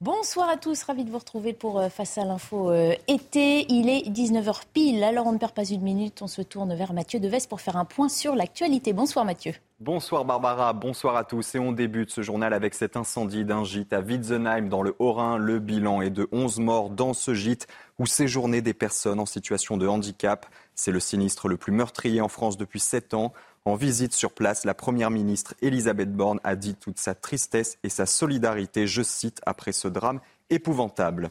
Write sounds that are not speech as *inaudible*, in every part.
Bonsoir à tous, ravi de vous retrouver pour euh, Face à l'info euh, été. Il est 19h pile, alors on ne perd pas une minute, on se tourne vers Mathieu Deves pour faire un point sur l'actualité. Bonsoir Mathieu. Bonsoir Barbara, bonsoir à tous et on débute ce journal avec cet incendie d'un gîte à Witzenheim dans le Haut-Rhin. Le bilan est de 11 morts dans ce gîte où séjournaient des personnes en situation de handicap. C'est le sinistre le plus meurtrier en France depuis 7 ans. En visite sur place, la Première ministre Elisabeth Borne a dit toute sa tristesse et sa solidarité, je cite, après ce drame épouvantable.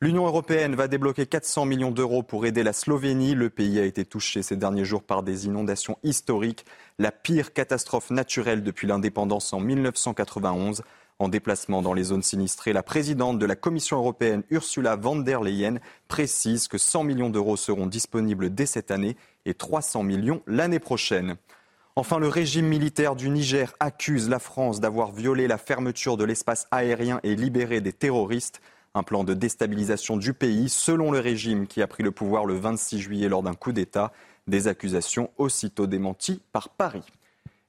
L'Union européenne va débloquer 400 millions d'euros pour aider la Slovénie. Le pays a été touché ces derniers jours par des inondations historiques, la pire catastrophe naturelle depuis l'indépendance en 1991. En déplacement dans les zones sinistrées, la présidente de la Commission européenne, Ursula von der Leyen, précise que 100 millions d'euros seront disponibles dès cette année et 300 millions l'année prochaine. Enfin, le régime militaire du Niger accuse la France d'avoir violé la fermeture de l'espace aérien et libéré des terroristes. Un plan de déstabilisation du pays, selon le régime qui a pris le pouvoir le 26 juillet lors d'un coup d'État. Des accusations aussitôt démenties par Paris.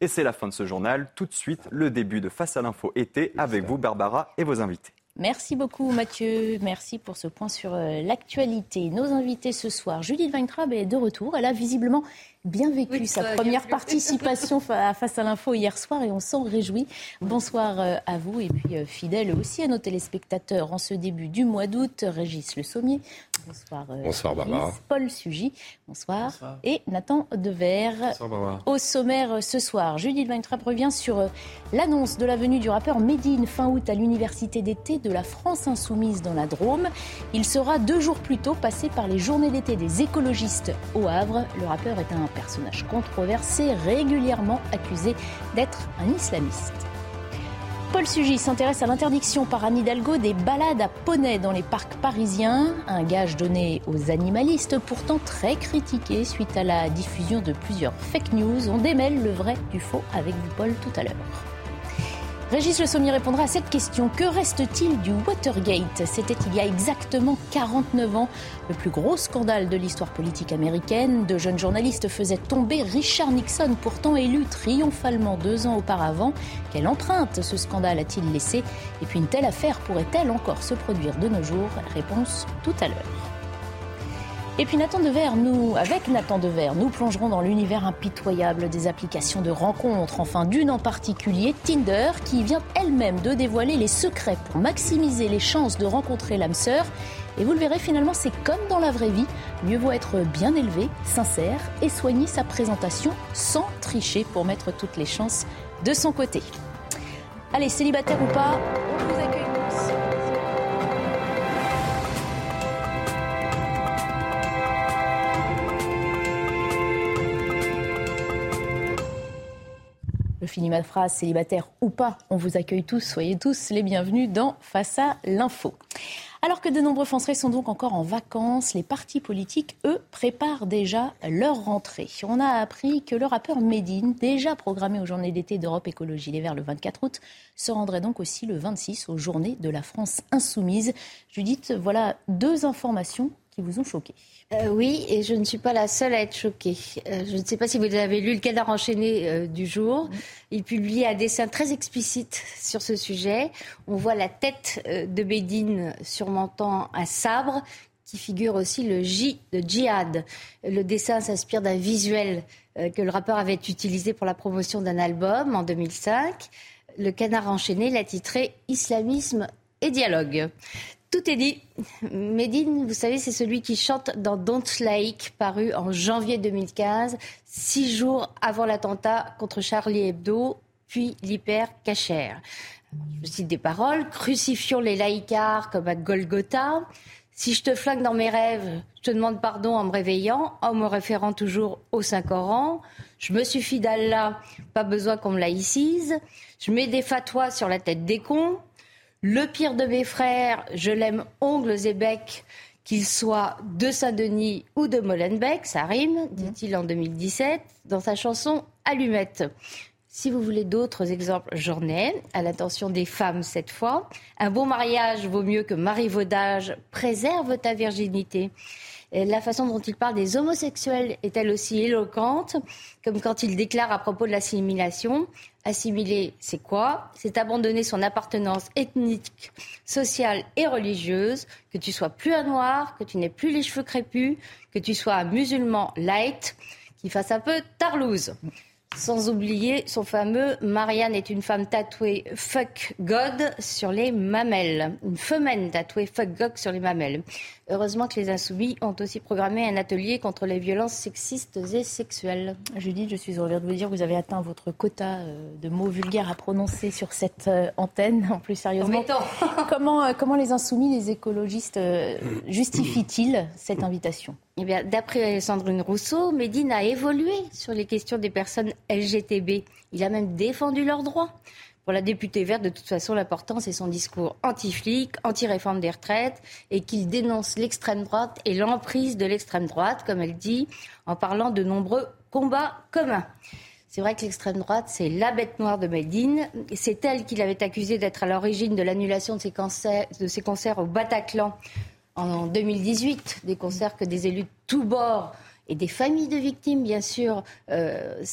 Et c'est la fin de ce journal. Tout de suite, le début de Face à l'info été avec vous, Barbara, et vos invités. Merci beaucoup Mathieu, merci pour ce point sur euh, l'actualité. Nos invités ce soir, Judith Weintraub est de retour. Elle a visiblement bien vécu sa première participation *laughs* face à l'info hier soir et on s'en réjouit. Bonsoir euh, à vous et puis euh, fidèle aussi à nos téléspectateurs en ce début du mois d'août, Régis Le Sommier. Bonsoir. Euh, bonsoir Barbara. Paul Sugy. Bonsoir. Et Nathan Dever. Bonsoir Barbara. Au sommaire ce soir, Judith Weintraub revient sur l'annonce de la venue du rappeur Medine fin août à l'université d'été de la France Insoumise dans la Drôme. Il sera deux jours plus tôt passé par les journées d'été des écologistes au Havre. Le rappeur est un personnage controversé, régulièrement accusé d'être un islamiste. Paul Sugis s'intéresse à l'interdiction par Anne Hidalgo des balades à poney dans les parcs parisiens, un gage donné aux animalistes pourtant très critiqué suite à la diffusion de plusieurs fake news. On démêle le vrai du faux avec vous Paul tout à l'heure. Régis Le Sommier répondra à cette question. Que reste-t-il du Watergate? C'était il y a exactement 49 ans, le plus gros scandale de l'histoire politique américaine. De jeunes journalistes faisaient tomber Richard Nixon, pourtant élu triomphalement deux ans auparavant. Quelle empreinte ce scandale a-t-il laissé? Et puis une telle affaire pourrait-elle encore se produire de nos jours? Réponse tout à l'heure. Et puis Nathan Dever, nous, avec Nathan Dever, nous plongerons dans l'univers impitoyable des applications de rencontres, enfin d'une en particulier, Tinder, qui vient elle-même de dévoiler les secrets pour maximiser les chances de rencontrer l'âme sœur. Et vous le verrez, finalement, c'est comme dans la vraie vie. Mieux vaut être bien élevé, sincère et soigner sa présentation sans tricher pour mettre toutes les chances de son côté. Allez, célibataire ou pas, finis ma phrase, célibataire ou pas, on vous accueille tous, soyez tous les bienvenus dans Face à l'info. Alors que de nombreux Français sont donc encore en vacances, les partis politiques, eux, préparent déjà leur rentrée. On a appris que le rappeur Medine, déjà programmé aux journées d'été d'Europe Écologie Les Verts le 24 août, se rendrait donc aussi le 26 aux journées de la France insoumise. Judith, voilà deux informations qui vous ont choqué. Euh, oui, et je ne suis pas la seule à être choquée. Euh, je ne sais pas si vous avez lu le cadre enchaîné euh, du jour. Il publie un dessin très explicite sur ce sujet. On voit la tête de Bédine surmontant un sabre qui figure aussi le J de djihad. Le dessin s'inspire d'un visuel que le rappeur avait utilisé pour la promotion d'un album en 2005. Le canard enchaîné l'a titré Islamisme et dialogue. Tout est dit. Medine, vous savez, c'est celui qui chante dans Don't Like, paru en janvier 2015, six jours avant l'attentat contre Charlie Hebdo, puis l'hyper cachère. Je cite des paroles Crucifions les laïcars comme à Golgotha. Si je te flingue dans mes rêves, je te demande pardon en me réveillant, en me référant toujours au Saint-Coran. Je me suffis d'Allah, pas besoin qu'on me laïcise. Je mets des fatwas sur la tête des cons. Le pire de mes frères, je l'aime ongles et becs, qu'il soit de Saint-Denis ou de Molenbeek, ça rime, dit-il en 2017, dans sa chanson Allumette. Si vous voulez d'autres exemples, j'en ai, à l'attention des femmes cette fois. Un bon mariage vaut mieux que marivaudage. Préserve ta virginité. La façon dont il parle des homosexuels est elle aussi éloquente, comme quand il déclare à propos de l'assimilation Assimiler, c'est quoi? C'est abandonner son appartenance ethnique, sociale et religieuse, que tu sois plus un noir, que tu n'aies plus les cheveux crépus, que tu sois un musulman light, qui fasse un peu tarlouse. Sans oublier son fameux Marianne est une femme tatouée fuck God sur les mamelles. Une femelle tatouée fuck God sur les mamelles. Heureusement que les Insoumis ont aussi programmé un atelier contre les violences sexistes et sexuelles. Judith, je suis heureuse de vous dire que vous avez atteint votre quota euh, de mots vulgaires à prononcer sur cette euh, antenne. En plus sérieusement, *laughs* comment, euh, comment les Insoumis, les écologistes justifient-ils cette invitation? Eh bien, d'après Sandrine Rousseau, Médine a évolué sur les questions des personnes LGTB. Il a même défendu leurs droits. Pour la députée verte, de toute façon, l'important, c'est son discours anti-flic, anti-réforme des retraites, et qu'il dénonce l'extrême droite et l'emprise de l'extrême droite, comme elle dit, en parlant de nombreux combats communs. C'est vrai que l'extrême droite, c'est la bête noire de Medine. C'est elle qui l'avait accusé d'être à l'origine de l'annulation de ses, de ses concerts au Bataclan en 2018, des concerts que des élus de tous bords et des familles de victimes, bien sûr, euh,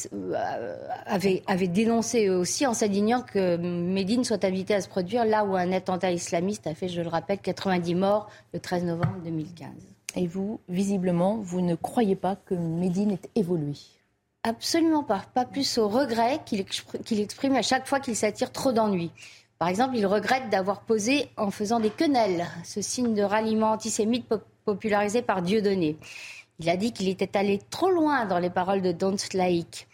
avaient, dénoncé eux aussi en s'indignant que Médine soit invité à se produire là où un attentat islamiste a fait, je le rappelle, 90 morts le 13 novembre 2015. Et vous, visiblement, vous ne croyez pas que Médine ait évolué? Absolument pas. Pas plus au regret qu'il exprime à chaque fois qu'il s'attire trop d'ennuis. Par exemple, il regrette d'avoir posé en faisant des quenelles, ce signe de ralliement antisémite popularisé par Dieudonné. Il a dit qu'il était allé trop loin dans les paroles de Don't Laïc.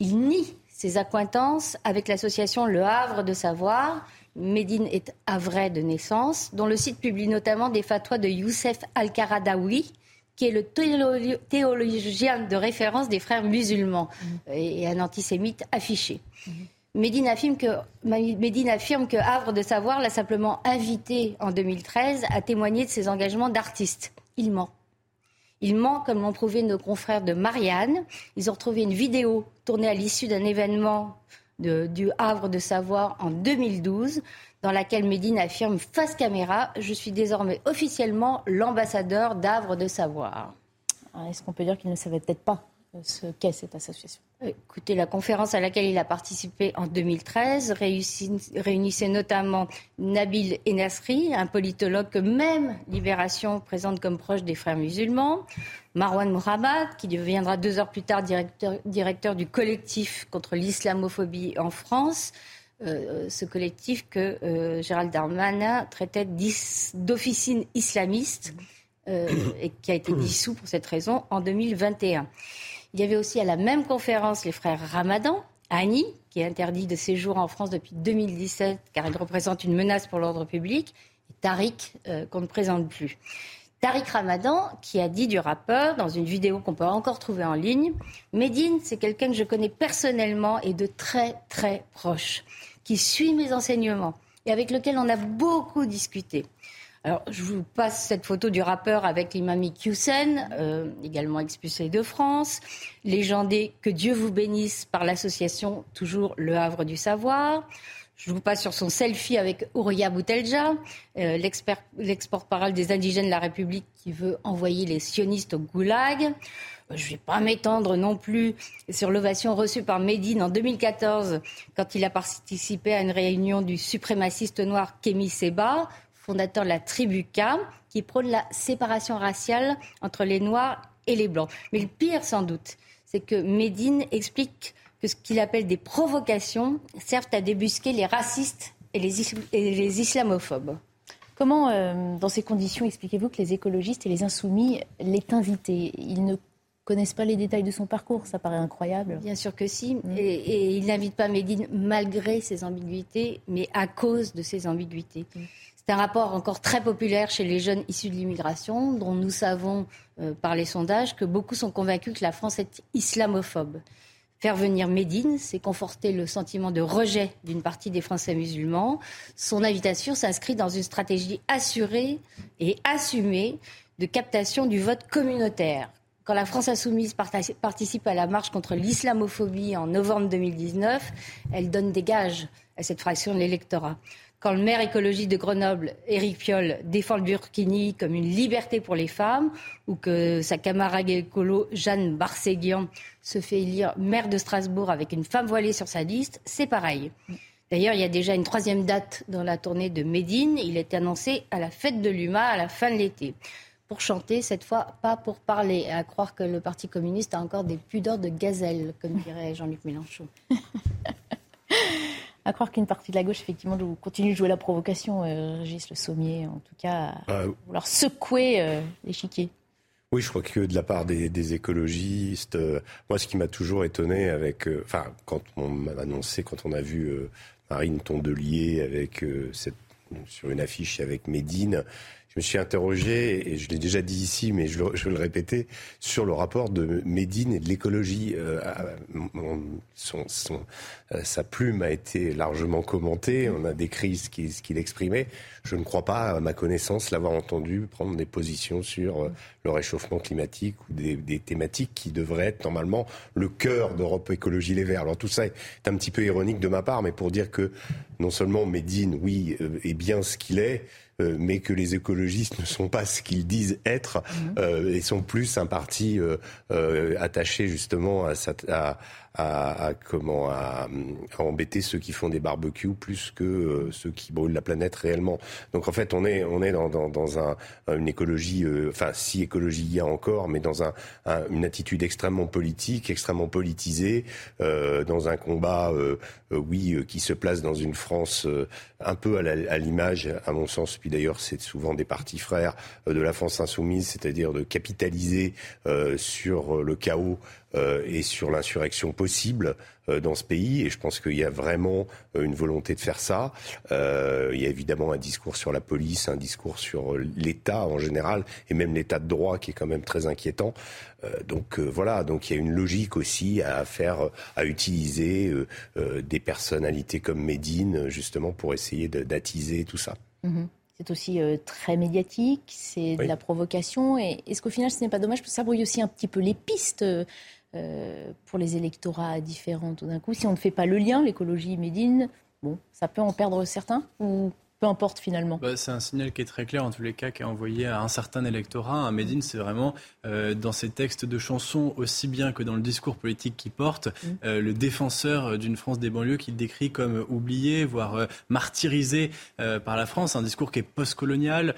Il nie ses accointances avec l'association Le Havre de Savoir. Médine est havrais de naissance, dont le site publie notamment des fatwas de Youssef Al-Qaradawi, qui est le théologien de référence des frères musulmans mmh. et un antisémite affiché. Mmh. Médine affirme, que, Médine affirme que Havre de Savoir l'a simplement invité en 2013 à témoigner de ses engagements d'artiste. Il ment. Il ment, comme l'ont prouvé nos confrères de Marianne. Ils ont retrouvé une vidéo tournée à l'issue d'un événement du Havre de Savoir en 2012, dans laquelle Médine affirme face caméra Je suis désormais officiellement l'ambassadeur d'Havre de Savoir. Est-ce qu'on peut dire qu'il ne savait peut-être pas ce qu'est cette association Écoutez, la conférence à laquelle il a participé en 2013 réunissait notamment Nabil Enasri, un politologue que même Libération présente comme proche des frères musulmans, Marwan Mohammad, qui deviendra deux heures plus tard directeur, du collectif contre l'islamophobie en France, euh, ce collectif que euh, Gérald Darmanin traitait d'officine islamiste euh, et qui a été *coughs* dissous pour cette raison en 2021. Il y avait aussi à la même conférence les frères Ramadan, Annie, qui est interdit de séjour en France depuis 2017 car il représente une menace pour l'ordre public, et Tariq, euh, qu'on ne présente plus. Tariq Ramadan, qui a dit du rappeur dans une vidéo qu'on peut encore trouver en ligne, Médine, c'est quelqu'un que je connais personnellement et de très très proche, qui suit mes enseignements et avec lequel on a beaucoup discuté. Alors, je vous passe cette photo du rappeur avec l'imam Hussein, euh, également expulsé de France, légendé Que Dieu vous bénisse par l'association Toujours le Havre du Savoir. Je vous passe sur son selfie avec Ouria Boutelja, euh, l'export-parole des indigènes de la République qui veut envoyer les sionistes au goulag. Euh, je ne vais pas m'étendre non plus sur l'ovation reçue par Médine en 2014 quand il a participé à une réunion du suprémaciste noir Kémy Seba fondateur de la tribu K, qui prône la séparation raciale entre les Noirs et les Blancs. Mais le pire, sans doute, c'est que Médine explique que ce qu'il appelle des provocations servent à débusquer les racistes et les, islamophobes. Comment, euh, dans ces conditions, expliquez-vous que les écologistes et les insoumis l'aient invité? Ils ne connaissent pas les détails de son parcours, ça paraît incroyable. Bien sûr que si, mm. et, et, ils n'invitent pas Médine malgré ses ambiguïtés, mais à cause de ses ambiguïtés. Mm. C'est un rapport encore très populaire chez les jeunes issus de l'immigration, dont nous savons euh, par les sondages que beaucoup sont convaincus que la France est islamophobe. Faire venir Médine, c'est conforter le sentiment de rejet d'une partie des Français musulmans. Son invitation s'inscrit dans une stratégie assurée et assumée de captation du vote communautaire. Quand la France insoumise participe à la marche contre l'islamophobie en novembre 2019, elle donne des gages à cette fraction de l'électorat. Quand le maire écologique de Grenoble, Éric Piolle, défend le burkini comme une liberté pour les femmes, ou que sa camarade écolo Jeanne Barséguian se fait élire maire de Strasbourg avec une femme voilée sur sa liste, c'est pareil. D'ailleurs, il y a déjà une troisième date dans la tournée de Médine. Il est annoncé à la fête de l'UMA à la fin de l'été. Pour chanter, cette fois, pas pour parler. À croire que le Parti communiste a encore des pudeurs de gazelle, comme dirait Jean-Luc Mélenchon. *laughs* à croire qu'une partie de la gauche, effectivement, continue de jouer la provocation, euh, Régis Le Sommier, en tout cas, euh, vouloir secouer euh, l'échiquier. Oui, je crois que de la part des, écologistes, moi, ce qui m'a toujours étonné avec, enfin, quand on m'a annoncé, quand on a vu Marine Tondelier avec cette, sur une affiche avec Médine, je me suis interrogé, et je l'ai déjà dit ici, mais je, je, vais le répéter, sur le rapport de Médine et de l'écologie. Euh, son, son, euh, sa plume a été largement commentée, on a décrit ce qu'il exprimait. Je ne crois pas, à ma connaissance, l'avoir entendu prendre des positions sur euh, le réchauffement climatique ou des, des, thématiques qui devraient être normalement le cœur d'Europe Écologie Les Verts. Alors tout ça est un petit peu ironique de ma part, mais pour dire que non seulement Médine, oui, est bien ce qu'il est, euh, mais que les écologistes ne sont pas ce qu'ils disent être mhm. euh, et sont plus un parti euh, attaché justement à, à, à, à comment à, embêter ceux qui font des barbecues plus que euh, ceux qui brûlent la planète réellement. Donc en fait, on est on est dans, dans, dans un, une écologie, euh, enfin si écologie il y a encore, mais dans un, une attitude extrêmement politique, extrêmement politisée, euh, dans un combat, euh, oui, qui se place dans une France un peu à l'image, à, mon sens. Puis d'ailleurs, c'est souvent des partis frères de la France insoumise, c'est-à-dire de capitaliser sur le chaos euh, et sur l'insurrection possible euh, dans ce pays. Et je pense qu'il y a vraiment euh, une volonté de faire ça. il y a évidemment un discours sur la police, un discours sur l'État en général, et même l'État de droit qui est quand même très inquiétant. donc voilà, donc il y a une logique aussi à faire, à utiliser des personnalités comme Médine justement pour essayer d'attiser tout ça. Mm-hmm. C'est aussi très médiatique, c'est de la provocation. Et est-ce qu'au final, ce n'est pas dommage? Parce que ça brouille aussi un petit peu les pistes euh, pour les électorats différents tout d'un coup. Si on ne fait pas le lien, l'écologie Médine, bon, ça peut en perdre certains peu importe finalement. Bah, c'est un signal qui est très clair en tous les cas, qui est envoyé à un certain électorat. À Médine, c'est vraiment euh, dans ses textes de chansons aussi bien que dans le discours politique qu'il porte, mm. euh, le défenseur euh, d'une France des banlieues qu'il décrit comme oublié, voire martyrisé par la France. Un discours qui est postcolonial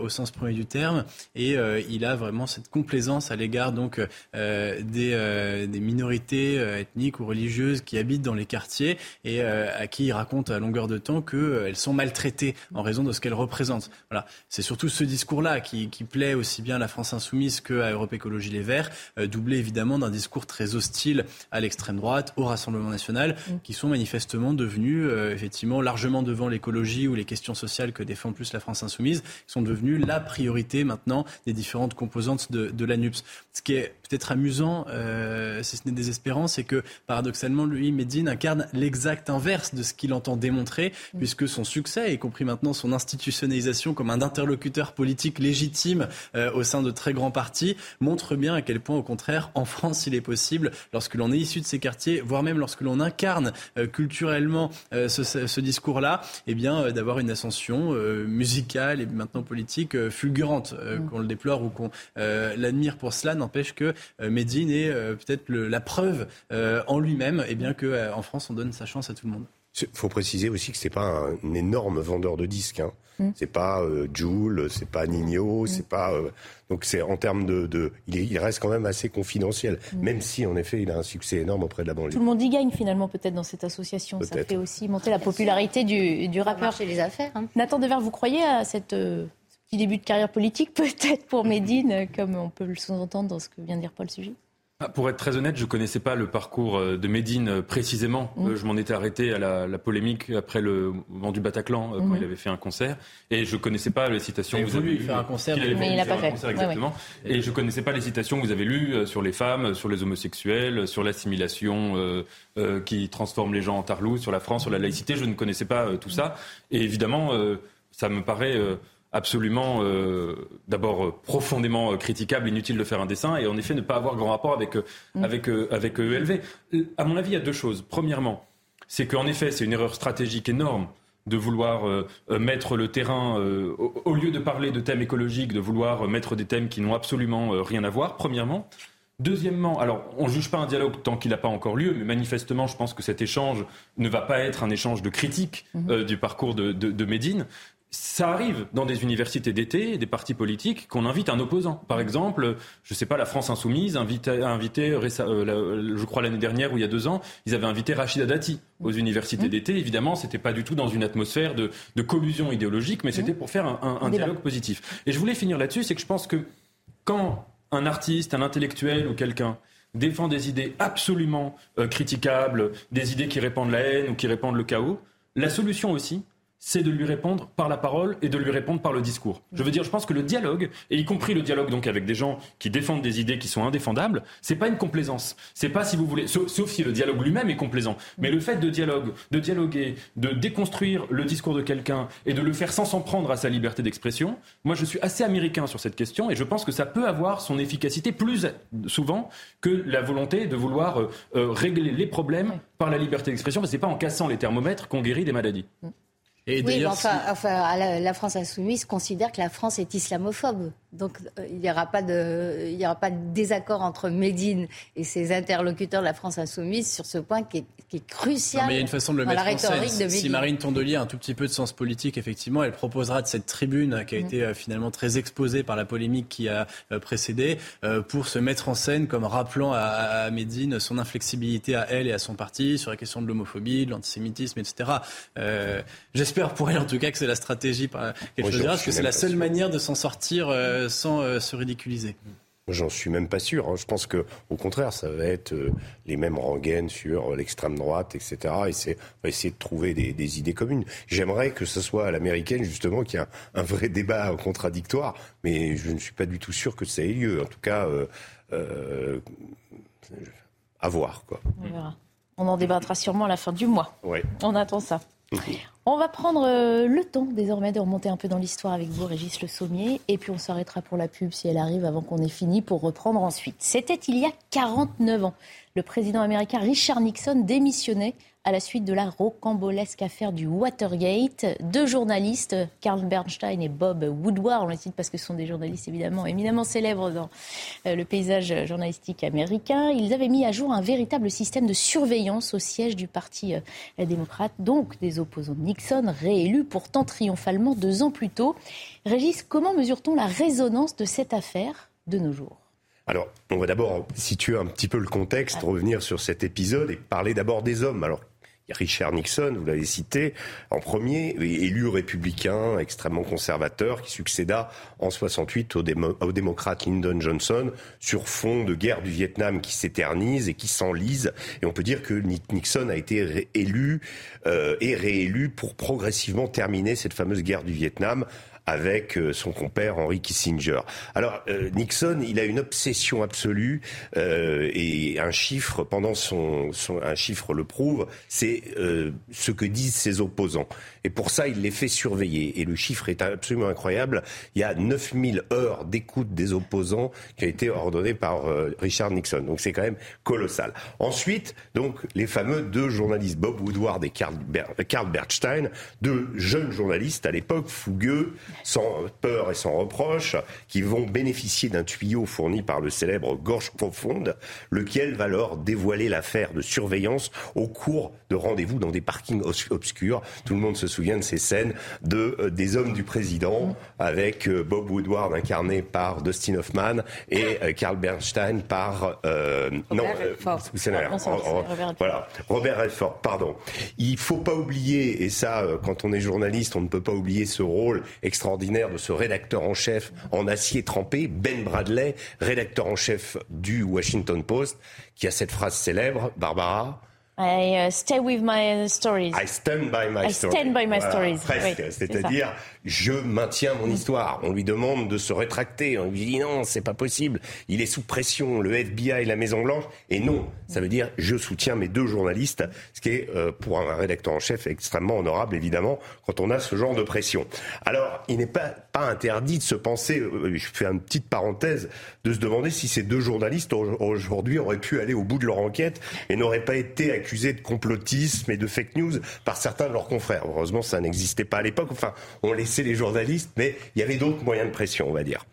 au sens premier du terme, et il a vraiment cette complaisance à l'égard donc des, des, minorités ethniques ou religieuses qui habitent dans les quartiers et à qui il raconte à longueur de temps qu'elles sont maltraitées en raison de ce qu'elle représente. Voilà. C'est surtout ce discours-là qui, plaît aussi bien à la France insoumise qu'à Europe Écologie Les Verts, euh, doublé évidemment d'un discours très hostile à l'extrême droite, au Rassemblement national, mm. qui sont manifestement devenus euh, effectivement largement devant l'écologie ou les questions sociales que défend plus la France insoumise, qui sont devenus la priorité maintenant des différentes composantes de, de l'ANUPS. Ce qui est peut-être amusant, euh, si ce n'est désespérant, c'est que paradoxalement, lui, Medine incarne l'exact inverse de ce qu'il entend démontrer, mm. puisque son succès, y compris maintenant son institutionnalisation comme un interlocuteur politique légitime euh, au sein de très grands partis, montre bien à quel point, au contraire, en France, il est possible, lorsque l'on est issu de ces quartiers, voire même lorsque l'on incarne euh, culturellement ce, ce discours-là, eh bien, d'avoir une ascension musicale et maintenant politique fulgurante, mm. qu'on le déplore ou qu'on l'admire pour cela, n'empêche que euh, Medine est euh, peut-être la preuve euh, en lui-même et bien qu'en France, on donne sa chance à tout le monde. Il faut préciser aussi que c'est pas un, énorme vendeur de disques. Hein. Mm. C'est pas euh, Joule, c'est pas Nino, mm. c'est pas. donc c'est en termes de, il, reste quand même assez confidentiel, mm. même si en effet il a un succès énorme auprès de la banlieue. Tout le monde y gagne finalement peut-être dans cette association. Ça fait aussi monter la popularité du, du rappeur. chez les affaires. Hein. Nathan Dever, vous croyez à cette petit début de carrière politique, *laughs* peut-être pour Médine, comme on peut le sous-entendre dans ce que vient de dire Paul ah, pour être très honnête, je ne connaissais pas le parcours euh, de Médine euh, précisément. Mmh. Euh, je m'en étais arrêté à la, polémique après le moment du Bataclan, quand mmh. il avait fait un concert. Et je ne connaissais pas les citations que vous avez faire un concert, mais il n'a pas fait. exactement. Et je ne connaissais pas les citations que vous avez lues sur les femmes, sur les homosexuels, sur l'assimilation qui transforme les gens en tarlous, sur la France, sur la laïcité. Je ne connaissais pas tout ça. Et évidemment, ça me paraît absolument, d'abord profondément critiquable, inutile de faire un dessin, et en effet ne pas avoir grand rapport avec, mm. avec, avec ELV. À mon avis, il y a deux choses. Premièrement, c'est qu'en effet, c'est une erreur stratégique énorme de vouloir euh, euh, mettre le terrain, euh, au, lieu de parler de thèmes écologiques, de vouloir mettre des thèmes qui n'ont absolument rien à voir, premièrement. Deuxièmement, alors on ne juge pas un dialogue tant qu'il n'a pas encore lieu, mais manifestement, je pense que cet échange ne va pas être un échange de critique mhm. du parcours de, de Médine ça arrive dans des universités d'été, des partis politiques, qu'on invite un opposant. Par exemple, je ne sais pas, la France Insoumise a invité, euh, je crois l'année dernière ou il y a deux ans, ils avaient invité Rachida Dati aux universités mmh. d'été. Évidemment, c'était pas du tout dans une atmosphère de, collusion idéologique, mais c'était mmh. pour faire un, dialogue positif. Et je voulais finir là-dessus, c'est que je pense que quand un artiste, un intellectuel ou quelqu'un défend des idées absolument euh, critiquables, des idées qui répandent la haine ou qui répandent le chaos, la solution aussi, c'est de lui répondre par la parole et de lui répondre par le discours. Je veux dire, je pense que le dialogue, et y compris le dialogue donc avec des gens qui défendent des idées qui sont indéfendables, c'est pas une complaisance. C'est pas si vous voulez, sauf, si le dialogue lui-même est complaisant. Mais le fait de dialogue, de dialoguer, de déconstruire le discours de quelqu'un et de le faire sans s'en prendre à sa liberté d'expression, moi je suis assez américain sur cette question et je pense que ça peut avoir son efficacité plus souvent que la volonté de vouloir euh, euh, régler les problèmes par la liberté d'expression, parce que c'est pas en cassant les thermomètres qu'on guérit des maladies. Oui, enfin, enfin la, France insoumise considère que la France est islamophobe. Donc euh, il n'y aura, pas de, il y aura pas de désaccord entre Médine et ses interlocuteurs de la France insoumise sur ce point qui est, qui est crucial. mais il y a une façon de le mettre en scène. Si Marine Tondelier a un tout petit peu de sens politique, effectivement, elle proposera de cette tribune qui a mm. été euh, finalement très exposée par la polémique qui a euh, précédé pour se mettre en scène comme rappelant à, à, Médine son inflexibilité à elle et à son parti sur la question de l'homophobie, de l'antisémitisme, etc. J'espère pour elle en tout cas que c'est la stratégie qu'elle choisira, parce que c'est la seule manière de s'en sortir sans euh, se ridiculiser. J'en suis même pas sûr. Hein. Je pense que, au contraire, ça va être euh, les mêmes rengaines sur l'extrême droite, etc. Et c'est, on va essayer de trouver des, idées communes. J'aimerais que ce soit à l'américaine, justement, qu'il y ait un, vrai *laughs* débat contradictoire, mais je ne suis pas du tout sûr que ça ait lieu. En tout cas, euh, à voir. Quoi. On verra. On en débattra sûrement à la fin du mois. Ouais. On attend ça. On va prendre euh, le temps désormais de remonter un peu dans l'histoire avec vous, Régis Le Sommier, et puis on s'arrêtera pour la pub si elle arrive avant qu'on ait fini pour reprendre ensuite. C'était il y a 49 ans. Le président américain Richard Nixon démissionnait à la suite de la rocambolesque affaire du Watergate. Deux journalistes, Carl Bernstein et Bob Woodward, on les cite parce que ce sont des journalistes évidemment éminemment célèbres dans euh, le paysage journalistique américain, ils avaient mis à jour un véritable système de surveillance au siège du Parti euh, démocrate, donc des opposants de Nixon, réélus pourtant triomphalement deux ans plus tôt. Régis, comment mesure-t-on la résonance de cette affaire de nos jours? Alors, on va d'abord situer un petit peu le contexte, revenir sur cet épisode et parler d'abord des hommes. Alors, Richard Nixon, vous l'avez cité, en premier, élu républicain extrêmement conservateur, qui succéda en 68 au, démocrate Lyndon Johnson sur fond de guerre du Vietnam qui s'éternise et qui s'enlise. Et on peut dire que Nixon a été élu euh, et réélu pour progressivement terminer cette fameuse guerre du Vietnam avec euh, son compère Henry Kissinger. Alors euh, Nixon, il a une obsession absolue euh, et un chiffre pendant son, un chiffre le prouve, c'est ce que disent ses opposants. Et pour ça, il les fait surveiller. Et le chiffre est absolument incroyable. Il y a 9000 heures d'écoute des opposants qui ont été ordonnées par Richard Nixon. Donc c'est quand même colossal. Ensuite, donc les fameux deux journalistes, Bob Woodward et Carl, Carl Bernstein, deux jeunes journalistes à l'époque fougueux, sans peur et sans reproche, qui vont bénéficier d'un tuyau fourni par le célèbre Gorge Profonde, lequel va leur dévoiler l'affaire de surveillance au cours de rendez-vous dans des parkings obscurs. Tout le monde se souvient de ces scènes de euh, des hommes du président avec euh, Bob Woodward incarné par Dustin Hoffman et euh, Carl Bernstein par non Robert, voilà. Robert Redford pardon. Il faut pas oublier et ça quand on est journaliste on ne peut pas oublier ce rôle extraordinaire de ce rédacteur en chef en acier trempé, Ben Bradley, rédacteur en chef du Washington Post, qui a cette phrase célèbre, Barbara? I uh, stay with my stories. I stand by my I stand by my stories. Presque. C'est-à-dire, je maintiens mon histoire. On lui demande de se rétracter. On lui dit non, c'est pas possible. Il est sous pression, le FBI, la Maison Blanche. Et non, ça veut dire je soutiens mes deux journalistes, ce qui est euh, pour un rédacteur en chef extrêmement honorable, évidemment, quand on a ce genre de pression. Alors, il n'est pas, pas interdit de se penser, euh, je fais une petite parenthèse, de se demander si ces deux journalistes aujourd'hui auraient pu aller au bout de leur enquête et n'auraient pas été accusés de complotisme et de fake news par certains de leurs confrères. Heureusement, ça n'existait pas à l'époque. Enfin, on laissait les journalistes, mais il y avait d'autres moyens de pression, on va dire.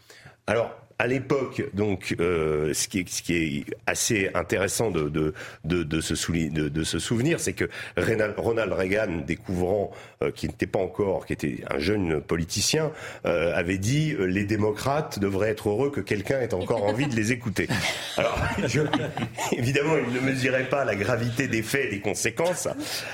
À l'époque, donc, euh, ce, qui est, ce qui est assez intéressant de, de, de, de se, souvenir, c'est que Ronald Reagan, découvrant euh, qui n'était pas encore, qui était un jeune politicien, euh, avait dit euh, les démocrates devraient être heureux que quelqu'un ait encore *laughs* envie de les écouter. Alors, je, évidemment, il ne mesurait pas la gravité des faits et des conséquences.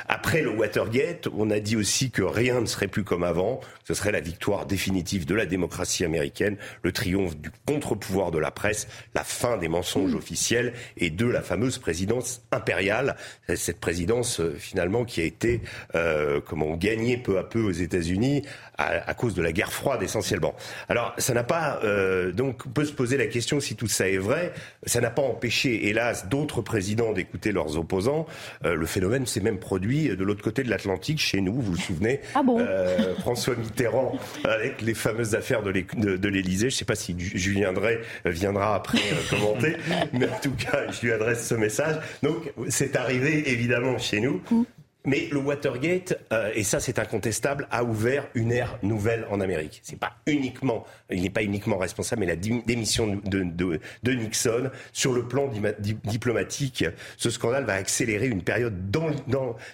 Après le Watergate, on a dit aussi que rien ne serait plus comme avant. Ce serait la victoire définitive de la démocratie américaine, le triomphe du contre-pouvoir de la presse, la fin des mensonges officiels et de la fameuse présidence impériale, cette présidence euh, finalement qui a été euh, comment gagnée peu à peu aux États-Unis à, cause de la guerre froide essentiellement. Alors ça n'a pas euh, donc on peut se poser la question si tout ça est vrai, ça n'a pas empêché hélas d'autres présidents d'écouter leurs opposants. Euh, le phénomène s'est même produit de l'autre côté de l'Atlantique chez nous, vous vous souvenez ah bon euh, François Mitterrand avec les fameuses affaires de l'Élysée. Je ne sais pas si Julien Drey viendra après commenter, *laughs* mais en tout cas je lui adresse ce message. Donc c'est arrivé évidemment chez nous. Mais le Watergate, euh, et ça c'est incontestable, a ouvert une ère nouvelle en Amérique. C'est pas uniquement, il n'est pas uniquement responsable, mais la démission de Nixon sur le plan diplomatique, ce scandale va accélérer une période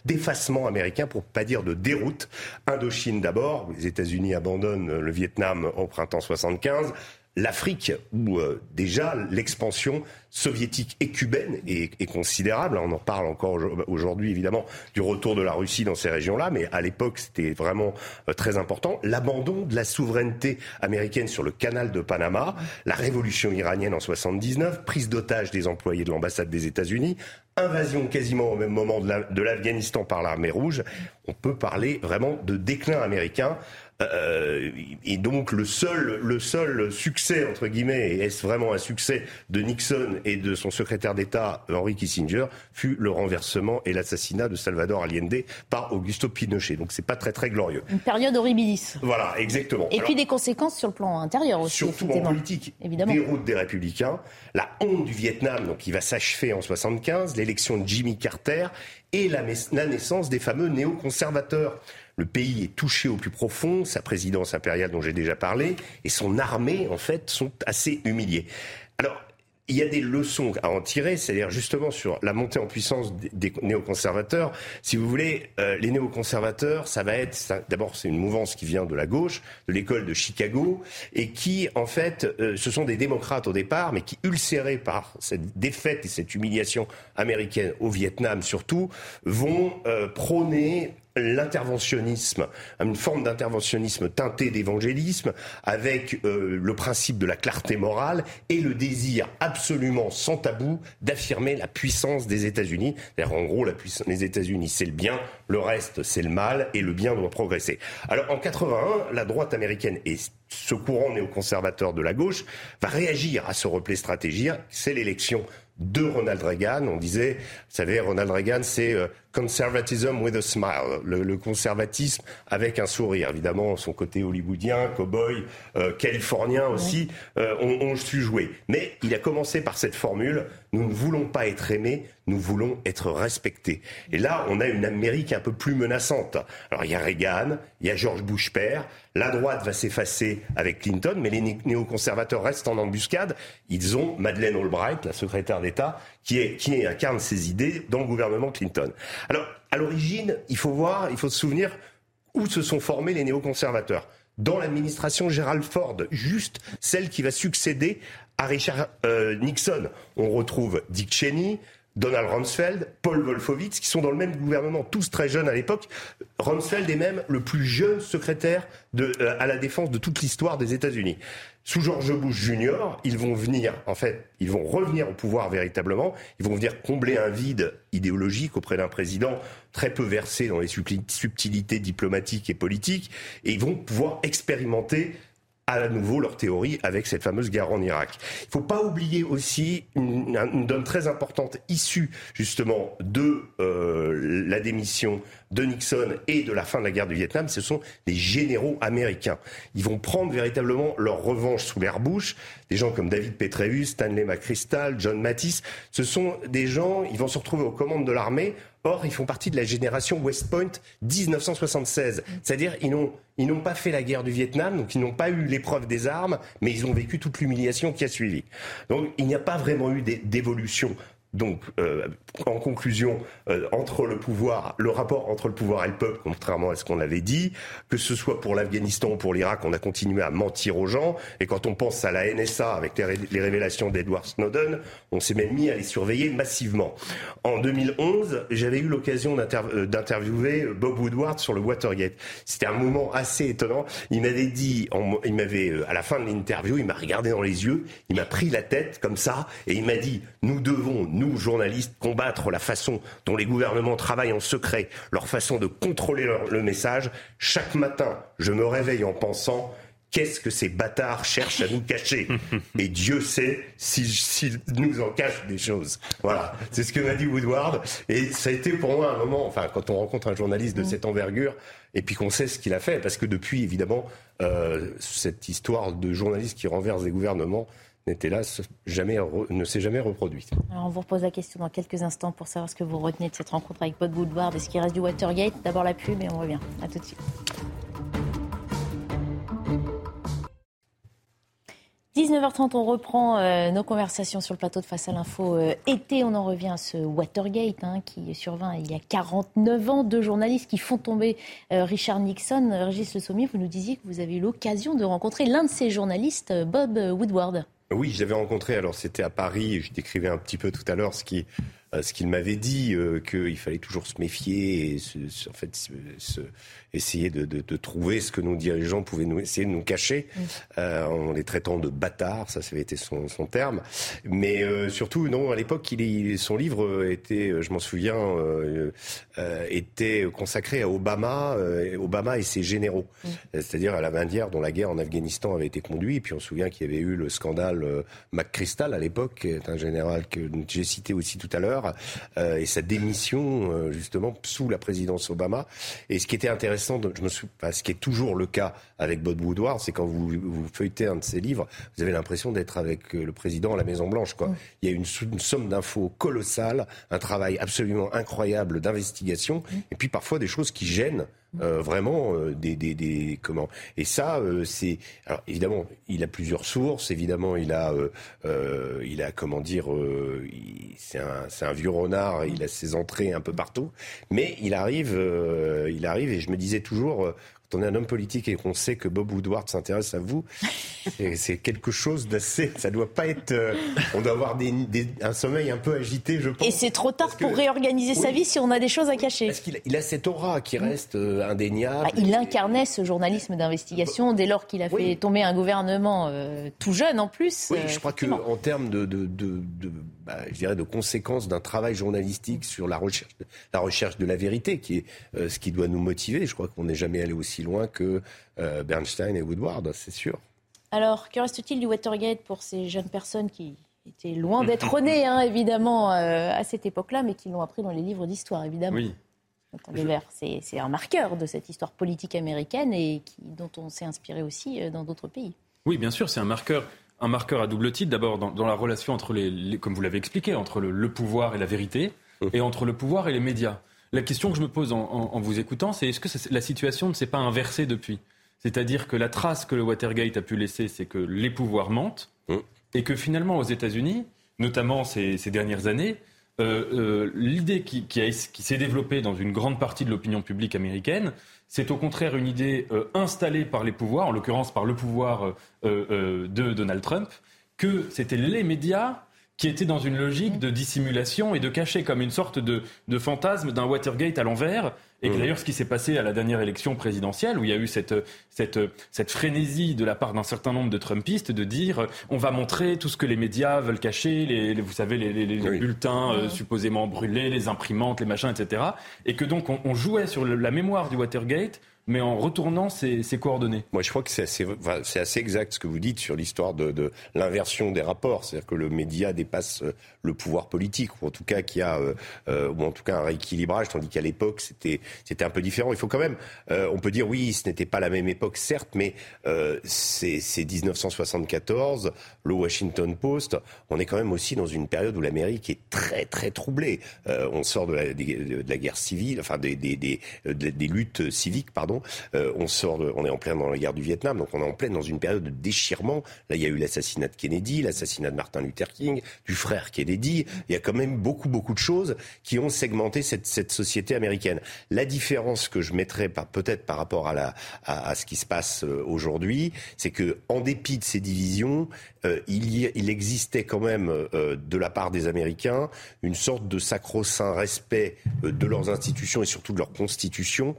d'effacement américain, pour pas dire de déroute. Indochine d'abord, les États-Unis abandonnent le Vietnam au printemps 75 l'Afrique, où euh, déjà l'expansion soviétique et cubaine est, considérable. On en parle encore aujourd'hui, évidemment, du retour de la Russie dans ces régions-là, mais à l'époque, c'était vraiment euh, très important. L'abandon de la souveraineté américaine sur le canal de Panama, la révolution iranienne en 79, prise d'otage des employés de l'ambassade des États-Unis, invasion quasiment au même moment de l'Afghanistan par l'armée rouge. On peut parler vraiment de déclin américain. Euh, et donc le seul, le seul succès, entre guillemets, et est-ce vraiment un succès de Nixon et de son secrétaire d'État, Henry Kissinger, fut le renversement et l'assassinat de Salvador Allende par Augusto Pinochet. Donc c'est pas très très glorieux. Une période horribilis. Voilà, exactement. Et puis des conséquences sur le plan intérieur aussi. Surtout en politique. Évidemment. Déroute des républicains, la honte du Vietnam, donc qui va s'achever en 75, l'élection de Jimmy Carter et la, la naissance des fameux néoconservateurs. Le pays est touché au plus profond, sa présidence impériale dont j'ai déjà parlé, et son armée, en fait, sont assez humiliés. Alors, il y a des leçons à en tirer, c'est-à-dire justement sur la montée en puissance des, néoconservateurs. Si vous voulez, euh, les néoconservateurs, ça va être d'abord c'est une mouvance qui vient de la gauche, de l'école de Chicago, et qui en fait, euh, ce sont des démocrates au départ, mais qui ulcérés par cette défaite et cette humiliation américaine au Vietnam surtout, vont euh, prôner l'interventionnisme, une forme d'interventionnisme teinté d'évangélisme, avec euh, le principe de la clarté morale et le désir absolument sans tabou d'affirmer la puissance des États-Unis. En gros, les États-Unis, c'est le bien, le reste, c'est le mal, et le bien doit progresser. Alors, en 81, la droite américaine et ce courant néoconservateur de la gauche va réagir à ce replay stratégique. C'est l'élection de Ronald Reagan. On disait, vous savez, Ronald Reagan, c'est euh, conservatism with a smile, le, conservatisme avec un sourire. Évidemment, son côté hollywoodien, cowboy, euh, californien aussi, euh, on, su jouer. Mais il a commencé par cette formule nous ne voulons pas être aimés, nous voulons être respectés. Et là, on a une Amérique un peu plus menaçante. Alors, il y a Reagan, il y a George Bush père. La droite va s'effacer avec Clinton, mais les néoconservateurs restent en embuscade. Ils ont Madeleine Albright, la secrétaire d'État, qui, incarne ces idées dans le gouvernement Clinton. Alors, à l'origine, il faut voir, il faut se souvenir où se sont formés les néoconservateurs. Dans l'administration Gerald Ford, juste celle qui va succéder à Richard euh, Nixon. On retrouve Dick Cheney, Donald Rumsfeld, Paul Wolfowitz, qui sont dans le même gouvernement, tous très jeunes à l'époque. Rumsfeld est même le plus jeune secrétaire euh, à la défense de toute l'histoire des États-Unis. Sous George Bush Jr., ils vont venir, en fait, ils vont revenir au pouvoir véritablement. Ils vont venir combler un vide idéologique auprès d'un président très peu versé dans les subtilités diplomatiques et politiques, et ils vont pouvoir expérimenter à nouveau leur théorie avec cette fameuse guerre en Irak. Il ne faut pas oublier aussi une, donne très importante issue justement de euh, la démission de Nixon et de la fin de la guerre du Vietnam, ce sont les généraux américains. Ils vont prendre véritablement leur revanche sous l'air Bush. Des gens comme David Petraeus, Stanley McChrystal, John Mattis, ce sont des gens, ils vont se retrouver aux commandes de l'armée Or, ils font partie de la génération West Point 1976. C'est-à-dire, ils n'ont, ils n'ont pas fait la guerre du Vietnam, donc ils n'ont pas eu l'épreuve des armes, mais ils ont vécu toute l'humiliation qui a suivi. Donc, il n'y a pas vraiment eu d'évolution donc, euh, en conclusion, euh, entre le pouvoir, le rapport entre le pouvoir et le peuple, contrairement à ce qu'on avait dit, que ce soit pour l'Afghanistan ou pour l'Irak, on a continué à mentir aux gens. Et quand on pense à la NSA avec les, révélations d'Edward Snowden, on s'est même mis à les surveiller massivement. En 2011, j'avais eu l'occasion euh, d'interviewer Bob Woodward sur le Watergate. C'était un moment assez étonnant. Il m'avait dit, il m'avait à la fin de l'interview, il m'a regardé dans les yeux, il m'a pris la tête comme ça et il m'a dit "Nous devons nous, journalistes, combattre la façon dont les gouvernements travaillent en secret, leur façon de contrôler le message. Chaque matin, je me réveille en pensant qu'est-ce que ces bâtards cherchent à nous cacher? *laughs* Et Dieu sait s'ils nous en cachent des choses. Voilà, c'est ce que m'a dit Woodward. Et ça a été pour moi un moment, enfin, quand on rencontre un journaliste de cette envergure, et puis qu'on sait ce qu'il a fait, parce que depuis, évidemment, euh, cette histoire de journaliste qui renverse des gouvernements, n'était là, jamais, ne s'est jamais reproduite. Alors on vous repose la question dans quelques instants pour savoir ce que vous retenez de cette rencontre avec Bob Woodward et ce qui reste du Watergate. D'abord la pub et on revient. À tout de suite. 19h30, on reprend euh, nos conversations sur le plateau de Face à l'info euh, été. On en revient à ce Watergate hein, qui survint il y a 49 ans. Deux journalistes qui font tomber euh, Richard Nixon. Régis Le Sommier, vous nous disiez que vous avez eu l'occasion de rencontrer l'un de ces journalistes, Bob Woodward. Oui, je l'avais rencontré. Alors, c'était à Paris. Je décrivais un petit peu tout à l'heure euh, ce qu'il m'avait dit, euh, qu'il fallait toujours se méfier en fait se, essayer de, de, de, trouver ce que nos dirigeants pouvaient nous essayer de nous cacher euh, en les traitant de bâtards, ça, ça avait été son, son terme. Mais euh, surtout, non, à l'époque, il, son livre était, je m'en souviens, était consacré à Obama, Obama et ses généraux, c'est-à-dire à la manière dont la guerre en Afghanistan avait été conduite. Et puis on se souvient qu'il y avait eu le scandale McChrystal à l'époque, qui est un général que j'ai cité aussi tout à l'heure euh, et sa démission euh, justement sous la présidence Obama. Et ce qui était intéressant, je me ce qui est toujours le cas avec Bob Woodward, c'est quand vous, vous feuilletez un de ses livres, vous avez l'impression d'être avec euh, le président à la Maison Blanche. Quoi. Il y a une, une somme d'infos colossale, un travail absolument incroyable d'investigation, et puis parfois des choses qui gênent euh, vraiment euh, des, des, des, comment? Et ça euh, c'est alors évidemment il a plusieurs sources. Évidemment il a il a comment dire c'est un c'est un vieux renard. Il a ses entrées un peu partout. Mais il arrive il arrive et je me disais toujours quand on est un homme politique et qu'on sait que Bob Woodward s'intéresse à vous, *laughs* c'est quelque chose d'assez. Ça doit pas être. Euh, on doit avoir des, un sommeil un peu agité, je pense. Et c'est trop tard pour réorganiser sa vie si on a des choses à cacher. Parce qu'il il a cette aura qui reste euh, indéniable. Ah, il incarnait ce journalisme d'investigation dès lors qu'il a fait tomber un gouvernement euh, tout jeune en plus. Oui, je crois qu'en termes de, de, de, de bah, je dirais, de conséquences d'un travail journalistique sur la recherche, la recherche de la vérité, qui est ce qui doit nous motiver. Je crois qu'on n'est jamais allé aussi loin que euh, Bernstein et Woodward, c'est sûr. Alors, que reste-t-il du Watergate pour ces jeunes personnes qui étaient loin *laughs* d'être nées, hein, évidemment, euh, à cette époque-là, mais qui l'ont appris dans les livres d'histoire, évidemment? Oui. C'est un marqueur de cette histoire politique américaine et qui, dont on s'est inspiré aussi euh, dans d'autres pays. Oui, bien sûr, c'est un marqueur un marqueur à double titre. D'abord, dans, la relation entre les, comme vous l'avez expliqué, entre le, pouvoir et la vérité, hum. et entre le pouvoir et les médias. La question que je me pose en, vous écoutant, c'est est-ce que la situation ne s'est pas inversée depuis? C'est-à-dire que la trace que le Watergate a pu laisser, c'est que les pouvoirs mentent mmh. et que finalement aux États-Unis, notamment ces, dernières années, euh, euh, l'idée qui, s'est développée dans une grande partie de l'opinion publique américaine, c'est au contraire une idée euh, installée par les pouvoirs, en l'occurrence par le pouvoir de Donald Trump, que c'était les médias qui était dans une logique de dissimulation et de cacher comme une sorte de, de fantasme d'un Watergate à l'envers. Et mmh. d'ailleurs, ce qui s'est passé à la dernière élection présidentielle, où il y a eu cette, cette, cette frénésie de la part d'un certain nombre de Trumpistes de dire on va montrer tout ce que les médias veulent cacher, les, vous savez, les, les, bulletins euh, mmh. supposément brûlés, les imprimantes, les machins, etc. Et que donc on, on jouait sur la mémoire du Watergate mais en retournant ses, coordonnées. Moi, je crois que c'est assez, exact ce que vous dites sur l'histoire de, l'inversion des rapports. C'est-à-dire que le média dépasse euh, le pouvoir politique, ou en tout cas qu'il y a, euh, euh, ou en tout cas un rééquilibrage, tandis qu'à l'époque, c'était, un peu différent. Il faut quand même, on peut dire oui, ce n'était pas la même époque, certes, mais c'est, c'est 1974, le Washington Post. On est quand même aussi dans une période où l'Amérique est très, très troublée. on sort de la, guerre civile, enfin des luttes civiques, pardon euh, on sort, on est en plein dans la guerre du Vietnam, donc on est en plein dans une période de déchirement. Là, il y a eu l'assassinat de Kennedy, l'assassinat de Martin Luther King, du frère Kennedy. Il y a quand même beaucoup, beaucoup de choses qui ont segmenté cette, société américaine. La différence que je mettrais peut-être par rapport à, la, à, ce qui se passe euh, aujourd'hui, c'est que en dépit de ces divisions, euh, il, y, il, existait quand même de la part des Américains une sorte de sacro-saint respect de leurs institutions et surtout de leur constitution.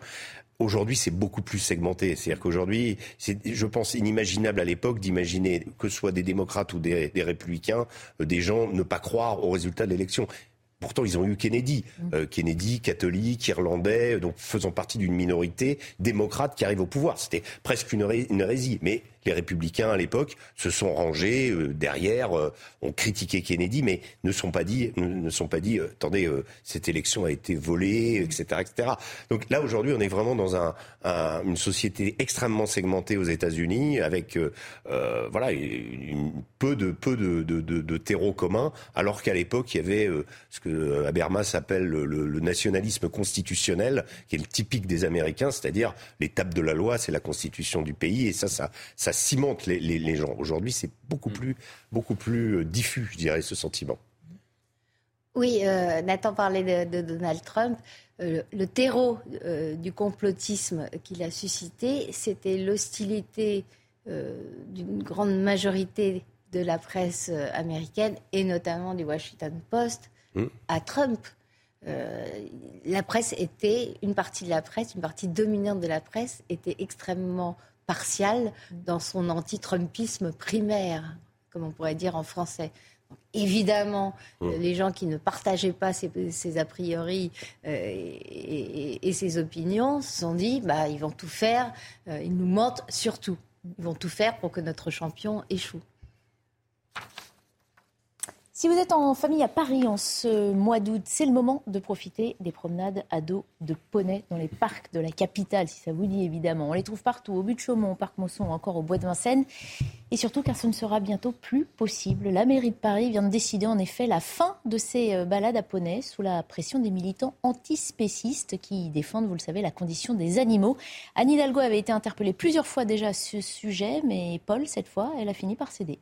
Aujourd'hui, c'est beaucoup plus segmenté. C'est-à-dire qu'aujourd'hui, c'est, je pense, inimaginable à l'époque d'imaginer que ce soit des démocrates ou des, des républicains, euh, des gens ne pas croire au résultat de l'élection. Pourtant, ils ont eu Kennedy. Mmh. Euh, Kennedy, catholique, irlandais, donc faisant partie d'une minorité démocrate qui arrive au pouvoir. C'était presque une, une hérésie. Mais les républicains à l'époque se sont rangés euh, derrière, euh, ont critiqué Kennedy, mais ne sont pas dit, ne, sont pas dit, euh, attendez, cette élection a été volée, etc., etc. Donc là aujourd'hui, on est vraiment dans un, une société extrêmement segmentée aux États-Unis, avec voilà peu de peu de, de, commun, alors qu'à l'époque il y avait ce que Habermas appelle le, nationalisme constitutionnel, qui est le typique des Américains, c'est-à-dire l'étape de la loi, c'est la constitution du pays, et ça, ça ça cimente les, gens. Aujourd'hui, c'est beaucoup mm. plus, beaucoup plus euh, diffus, je dirais, ce sentiment. Oui, euh, Nathan parlait de, Donald Trump. Euh, le terreau du complotisme qu'il a suscité, c'était l'hostilité d'une grande majorité de la presse américaine et notamment du Washington Post mm. à Trump. la presse était, une partie de la presse, une partie dominante de la presse était extrêmement partial dans son anti-Trumpisme primaire, comme on pourrait dire en français. évidemment, mmh. les gens qui ne partageaient pas ces, a priori euh, et, ces opinions se sont dit, bah, ils vont tout faire, euh, ils nous mentent surtout. Ils vont tout faire pour que notre champion échoue. Si vous êtes en famille à Paris en ce mois d'août, c'est le moment de profiter des promenades à dos de poney dans les parcs de la capitale, si ça vous dit évidemment. On les trouve partout, au but de Chaumont, au parc Mosson, encore au bois de Vincennes. Et surtout car ce ne sera bientôt plus possible. La mairie de Paris vient de décider en effet la fin de ces euh, balades à poney sous la pression des militants antispécistes qui défendent, vous le savez, la condition des animaux. Anne Hidalgo avait été interpellée plusieurs fois déjà à ce sujet, mais Paul, cette fois, elle a fini par céder.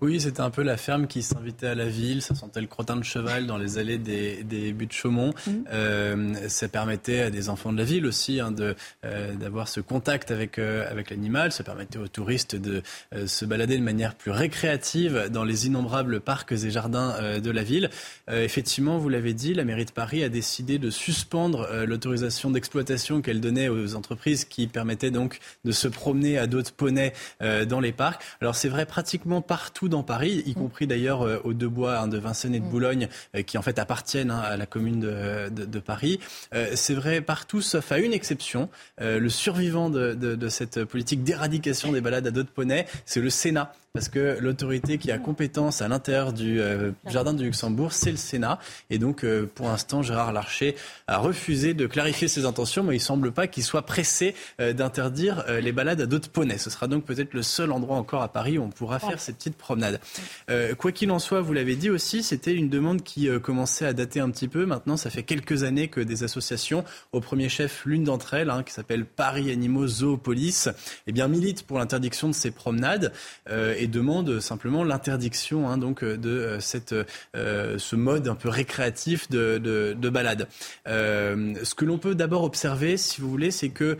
Oui, c'était un peu la ferme qui s'invitait à la ville. Ça sentait le crottin de cheval dans les allées des, des buts de Chaumont. Mmh. Euh, ça permettait à des enfants de la ville aussi hein, de, euh, d'avoir ce contact avec, euh, avec l'animal. Ça permettait aux touristes de se balader de manière plus récréative dans les innombrables parcs et jardins de la ville. effectivement, vous l'avez dit, la mairie de Paris a décidé de suspendre l'autorisation d'exploitation qu'elle donnait aux entreprises qui permettaient donc de se promener à d'autres poneys dans les parcs. Alors c'est vrai pratiquement partout dans Paris, y compris d'ailleurs euh, aux deux bois hein, de Vincennes et de mm. Boulogne, euh, qui en fait appartiennent hein, à la commune de, Paris. Euh, c'est vrai partout, sauf à une exception. le survivant de, cette politique d'éradication des balades à dos de poney, c'est le Sénat parce que l'autorité qui a compétence à l'intérieur du euh, jardin du Luxembourg, c'est le Sénat. Et donc, euh, pour l'instant, Gérard Larcher a refusé de clarifier ses intentions, mais il semble pas qu'il soit pressé euh, d'interdire les balades à d'autres poneys. Ce sera donc peut-être le seul endroit encore à Paris où on pourra faire ces petites promenades. quoi qu'il en soit, vous l'avez dit aussi, c'était une demande qui commençait à dater un petit peu. Maintenant, ça fait quelques années que des associations, au premier chef l'une d'entre elles, hein, qui s'appelle Paris Animaux Zoopolis, eh bien, milite pour l'interdiction de ces promenades. et demande simplement l'interdiction hein, donc de cette, ce mode un peu récréatif de, de, de balade. ce que l'on peut d'abord observer, si vous voulez, c'est que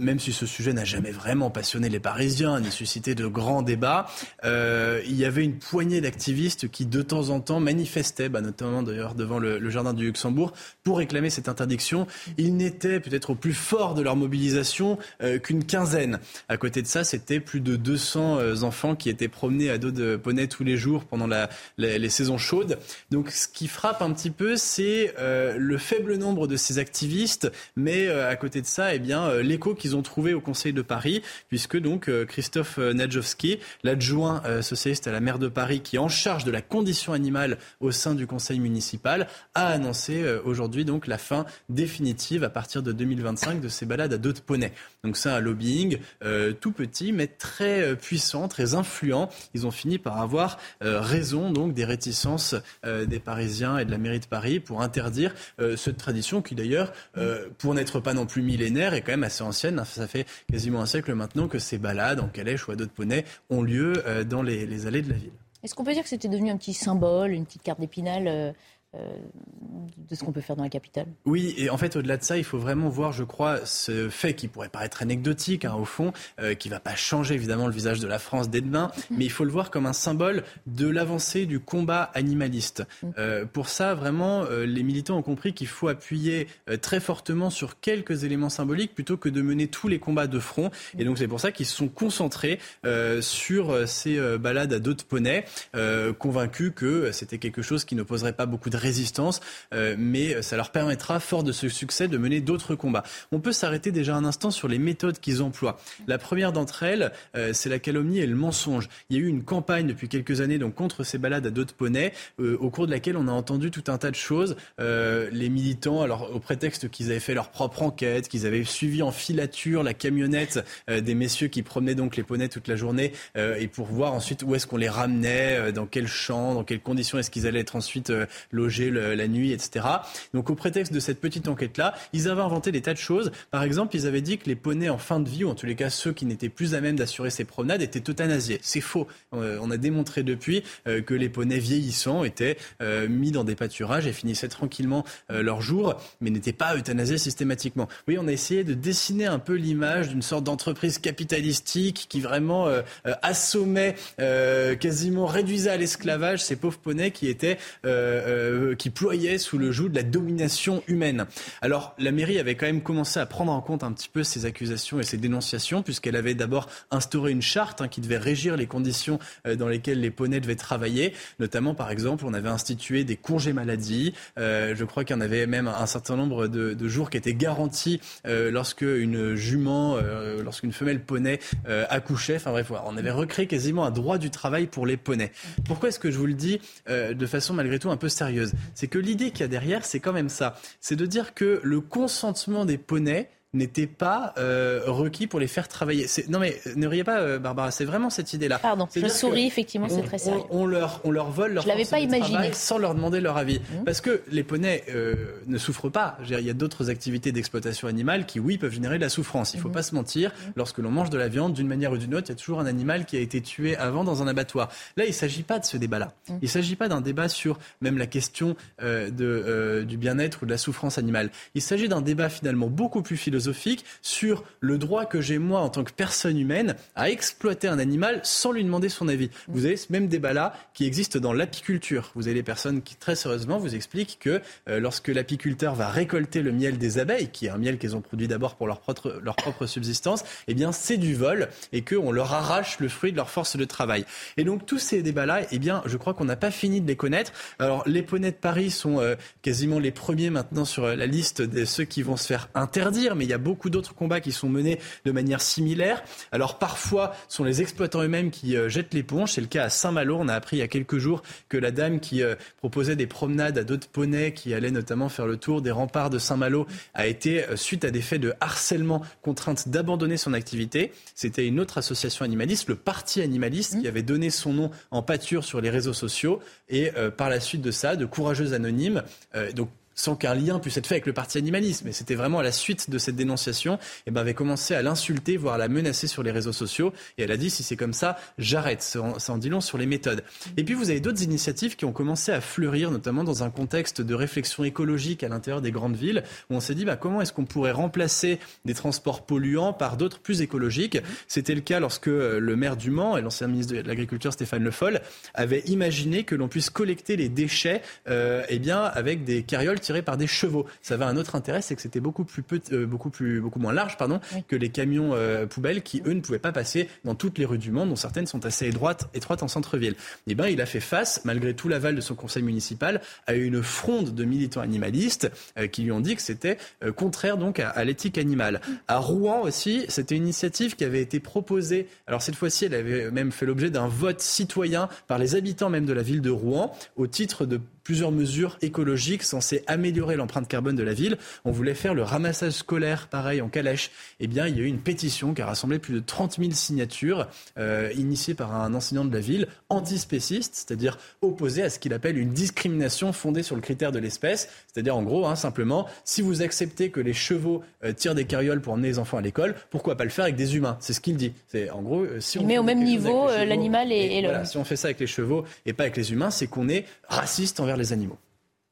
même si ce sujet n'a jamais vraiment passionné les Parisiens ni suscité de grands débats, il y avait une poignée d'activistes qui de temps en temps manifestaient, bah, notamment d'ailleurs devant le, jardin du Luxembourg, pour réclamer cette interdiction. Ils n'étaient peut-être au plus fort de leur mobilisation euh, qu'une quinzaine. À côté de ça, c'était plus de 200 euh, enfants qui étaient promenés à dos de poney tous les jours pendant les saisons chaudes. Donc ce qui frappe un petit peu, c'est euh, le faible nombre de ces activistes, mais à côté de ça, eh bien l'écho qu'ils ont trouvé au Conseil de Paris, puisque donc Christophe Nadjowski, l'adjoint socialiste à la maire de Paris, qui est en charge de la condition animale au sein du Conseil municipal, a annoncé aujourd'hui donc la fin définitive à partir de 2025 de ces balades à dos de poney. Donc c'est un lobbying euh, tout petit mais très euh, puissant, très influent. Ils ont fini par avoir euh, raison donc des réticences des Parisiens et de la mairie de Paris pour interdire cette tradition qui d'ailleurs, pour n'être pas non plus millénaire, est quand même assez ancienne. Ça fait quasiment un siècle maintenant que ces balades en calèche ou à dos de poney ont lieu dans les, les allées de la ville. Est-ce qu'on peut dire que c'était devenu un petit symbole, une petite carte d'épinal euh, de ce qu'on peut faire dans la capitale. Oui, et en fait, au-delà de ça, il faut vraiment voir, je crois, ce fait qui pourrait paraître anecdotique, hein, au fond, euh, qui va pas changer évidemment le visage de la France dès demain, *laughs* mais il faut le voir comme un symbole de l'avancée du combat animaliste. Mm. Euh, pour ça, vraiment, euh, les militants ont compris qu'il faut appuyer très fortement sur quelques éléments symboliques plutôt que de mener tous les combats de front. Mm. Et donc, c'est pour ça qu'ils se sont concentrés sur ces balades à dos de poney, convaincus que c'était quelque chose qui ne poserait pas beaucoup de résistance, euh, mais ça leur permettra, fort de ce succès, de mener d'autres combats. On peut s'arrêter déjà un instant sur les méthodes qu'ils emploient. La première d'entre elles, euh, c'est la calomnie et le mensonge. Il y a eu une campagne depuis quelques années donc contre ces balades à dos de poney, euh, au cours de laquelle on a entendu tout un tas de choses. les militants, alors au prétexte qu'ils avaient fait leur propre enquête, qu'ils avaient suivi en filature la camionnette des messieurs qui promenaient donc les poneys toute la journée, et pour voir ensuite où est-ce qu'on les ramenait, dans quel champ, dans quelles conditions est-ce qu'ils allaient être ensuite logés la nuit, etc. Donc au prétexte de cette petite enquête-là, ils avaient inventé des tas de choses. Par exemple, ils avaient dit que les poneys en fin de vie, ou en tous les cas ceux qui n'étaient plus à même d'assurer ces promenades, étaient euthanasiés. C'est faux. Euh, on a démontré depuis euh, que les poneys vieillissants étaient euh, mis dans des pâturages et finissaient tranquillement leur jour, mais n'étaient pas euthanasiés systématiquement. Oui, on a essayé de dessiner un peu l'image d'une sorte d'entreprise capitalistique qui vraiment assommait, quasiment réduisait à l'esclavage ces pauvres poneys qui étaient qui ployait sous le joug de la domination humaine. Alors la mairie avait quand même commencé à prendre en compte un petit peu ces accusations et ces dénonciations, puisqu'elle avait d'abord instauré une charte hein, qui devait régir les conditions euh, dans lesquelles les poneys devaient travailler. Notamment, par exemple, on avait institué des congés maladie. Euh, je crois qu'il y en avait même un certain nombre de, de jours qui étaient garantis lorsque une jument, lorsqu'une femelle poney accouchait. Enfin bref, on avait recréé quasiment un droit du travail pour les poneys. Pourquoi est-ce que je vous le dis de façon malgré tout un peu sérieuse? C'est que l'idée qu'il y a derrière, c'est quand même ça. C'est de dire que le consentement des poneys n'était pas euh, requis pour les faire travailler. Non mais ne riez pas, euh, Barbara, c'est vraiment cette idée-là. Pardon, je souris, effectivement, c'est très sérieux. On, leur, on leur vole leur je pas imaginé. sans leur demander leur avis. Mmh. Parce que les poneys euh, ne souffrent pas. Il y a d'autres activités d'exploitation animale qui, oui, peuvent générer de la souffrance. Il ne faut mmh. pas se mentir. Mmh. Lorsque l'on mange de la viande, d'une manière ou d'une autre, il y a toujours un animal qui a été tué avant dans un abattoir. Là, il ne s'agit pas de ce débat-là. Il ne s'agit pas d'un débat sur même la question de, du bien-être ou de la souffrance animale. Il s'agit d'un débat finalement beaucoup plus philosophique sur sur le droit que j'ai moi en tant que personne humaine à exploiter un animal sans lui demander son avis. Vous avez ce même débat-là qui existe dans l'apiculture. Vous avez des personnes qui très sérieusement vous expliquent que euh, lorsque l'apiculteur va récolter le miel des abeilles, qui est un miel qu'ils ont produit d'abord pour leur propre, leur propre subsistance, eh bien c'est du vol et qu'on leur arrache le fruit de leur force de travail. Et donc tous ces débats-là, eh bien je crois qu'on n'a pas fini de les connaître. Alors les poneys de Paris sont euh, quasiment les premiers maintenant sur la liste de ceux qui vont se faire interdire, mais il y a beaucoup d'autres combats qui sont menés de manière similaire. Alors parfois, ce sont les exploitants eux-mêmes qui euh, jettent l'éponge. C'est le cas à Saint-Malo. On a appris il y a quelques jours que la dame qui euh, proposait des promenades à d'autres poneys, qui allait notamment faire le tour des remparts de Saint-Malo, a été, euh, suite à des faits de harcèlement, contrainte d'abandonner son activité. C'était une autre association animaliste, le Parti animaliste, qui mmh. avait donné son nom en pâture sur les réseaux sociaux. Et par la suite de ça, de courageuses anonymes, donc sans qu'un lien puisse être fait avec le parti animaliste, mais c'était vraiment à la suite de cette dénonciation, et eh ben avait commencé à l'insulter, voire à la menacer sur les réseaux sociaux. Et elle a dit si c'est comme ça, j'arrête. Ça, en dit long sur les méthodes. Et puis vous avez d'autres initiatives qui ont commencé à fleurir, notamment dans un contexte de réflexion écologique à l'intérieur des grandes villes, où on s'est dit bah, comment est-ce qu'on pourrait remplacer des transports polluants par d'autres plus écologiques? C'était le cas lorsque euh, le maire du Mans et l'ancien ministre de l'Agriculture Stéphane Le Foll avaient imaginé que l'on puisse collecter les déchets euh, eh bien, avec des carrioles tirés par des chevaux. Ça avait un autre intérêt, c'est que c'était beaucoup plus, euh, beaucoup plus, beaucoup moins large, pardon, que les camions euh, poubelles qui eux ne pouvaient pas passer dans toutes les rues du monde, dont certaines sont assez étroites, étroites en centre-ville. Eh ben, il a fait face, malgré tout l'aval de son conseil municipal, à une fronde de militants animalistes euh, qui lui ont dit que c'était contraire donc à, à l'éthique animale. À Rouen aussi, c'était une initiative qui avait été proposée. Alors cette fois-ci, elle avait même fait l'objet d'un vote citoyen par les habitants même de la ville de Rouen au titre de plusieurs mesures écologiques censées améliorer l'empreinte carbone de la ville. On voulait faire le ramassage scolaire, pareil, en calèche. Eh bien, il y a eu une pétition qui a rassemblé plus de 30 000 signatures, euh, initiée par un enseignant de la ville, antispéciste, c'est-à-dire opposé à ce qu'il appelle une discrimination fondée sur le critère de l'espèce. C'est-à-dire, en gros, hein, simplement, si vous acceptez que les chevaux euh, tirent des carrioles pour emmener les enfants à l'école, pourquoi pas le faire avec des humains? C'est ce qu'il dit. C'est en gros, euh, si on met au même niveau l'animal et, et, le. si on fait ça avec les chevaux et pas avec les humains, c'est qu'on est raciste envers les animaux.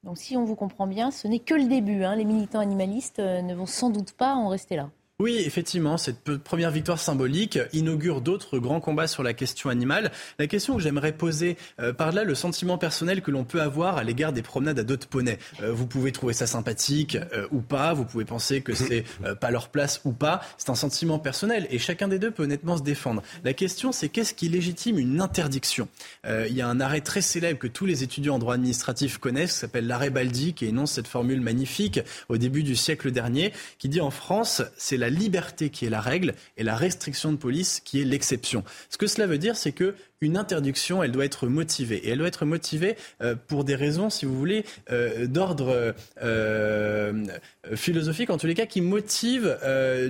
Donc si on vous comprend bien, ce n'est que le début. Hein. Les militants animalistes euh, ne vont sans doute pas en rester là. Oui, effectivement, cette première victoire symbolique inaugure d'autres grands combats sur la question animale. La question que j'aimerais poser euh, par là, le sentiment personnel que l'on peut avoir à l'égard des promenades à dos de. Euh, vous pouvez trouver ça sympathique euh, ou pas, vous pouvez penser que c'est pas leur place ou pas. C'est un sentiment personnel et chacun des deux peut honnêtement se défendre. La question, c'est qu'est-ce qui légitime une interdiction? Il y a un arrêt très célèbre que tous les étudiants en droit administratif connaissent, qui s'appelle l'arrêt Baldi, qui énonce cette formule magnifique au début du siècle dernier, qui dit en France, c'est la liberté qui est la règle et la restriction de police qui est l'exception. Ce que cela veut dire, c'est que une interdiction, elle doit être motivée. Et elle doit être motivée euh, pour des raisons, si vous voulez, euh, d'ordre euh, philosophique, en tous les cas, qui motivent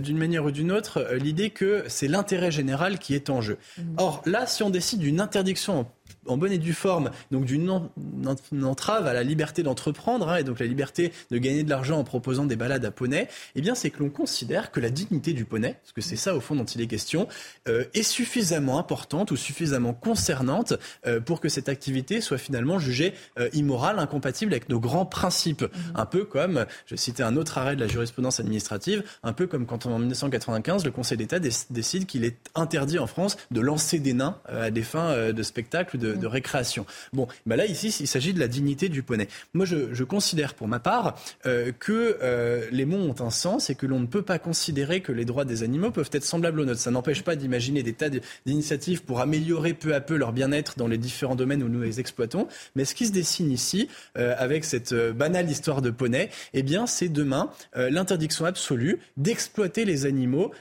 d'une manière ou d'une autre l'idée que c'est l'intérêt général qui est en jeu. Mmh. Or, là, si on décide d'une interdiction en bonne et due forme, donc d'une entrave à la liberté d'entreprendre, hein, et donc la liberté de gagner de l'argent en proposant des balades à poney, eh bien c'est que l'on considère que la dignité du poney, parce que c'est ça au fond dont il est question, euh, est suffisamment importante ou suffisamment concernante euh, pour que cette activité soit finalement jugée euh, immorale, incompatible avec nos grands principes. Mmh. Un peu comme, je citais un autre arrêt de la jurisprudence administrative, un peu comme quand en 1995 le Conseil d'État décide qu'il est interdit en France de lancer des nains à des fins de spectacle de, de, récréation. Bon, bah là, ici, il s'agit de la dignité du poney. Moi, je, considère pour ma part euh, que euh, les mots ont un sens et que l'on ne peut pas considérer que les droits des animaux peuvent être semblables aux nôtres. Ça n'empêche pas d'imaginer des tas d'initiatives pour améliorer peu à peu leur bien-être dans les différents domaines où nous les exploitons. Mais ce qui se dessine ici, euh, avec cette banale histoire de poney, eh bien, c'est demain l'interdiction absolue d'exploiter les animaux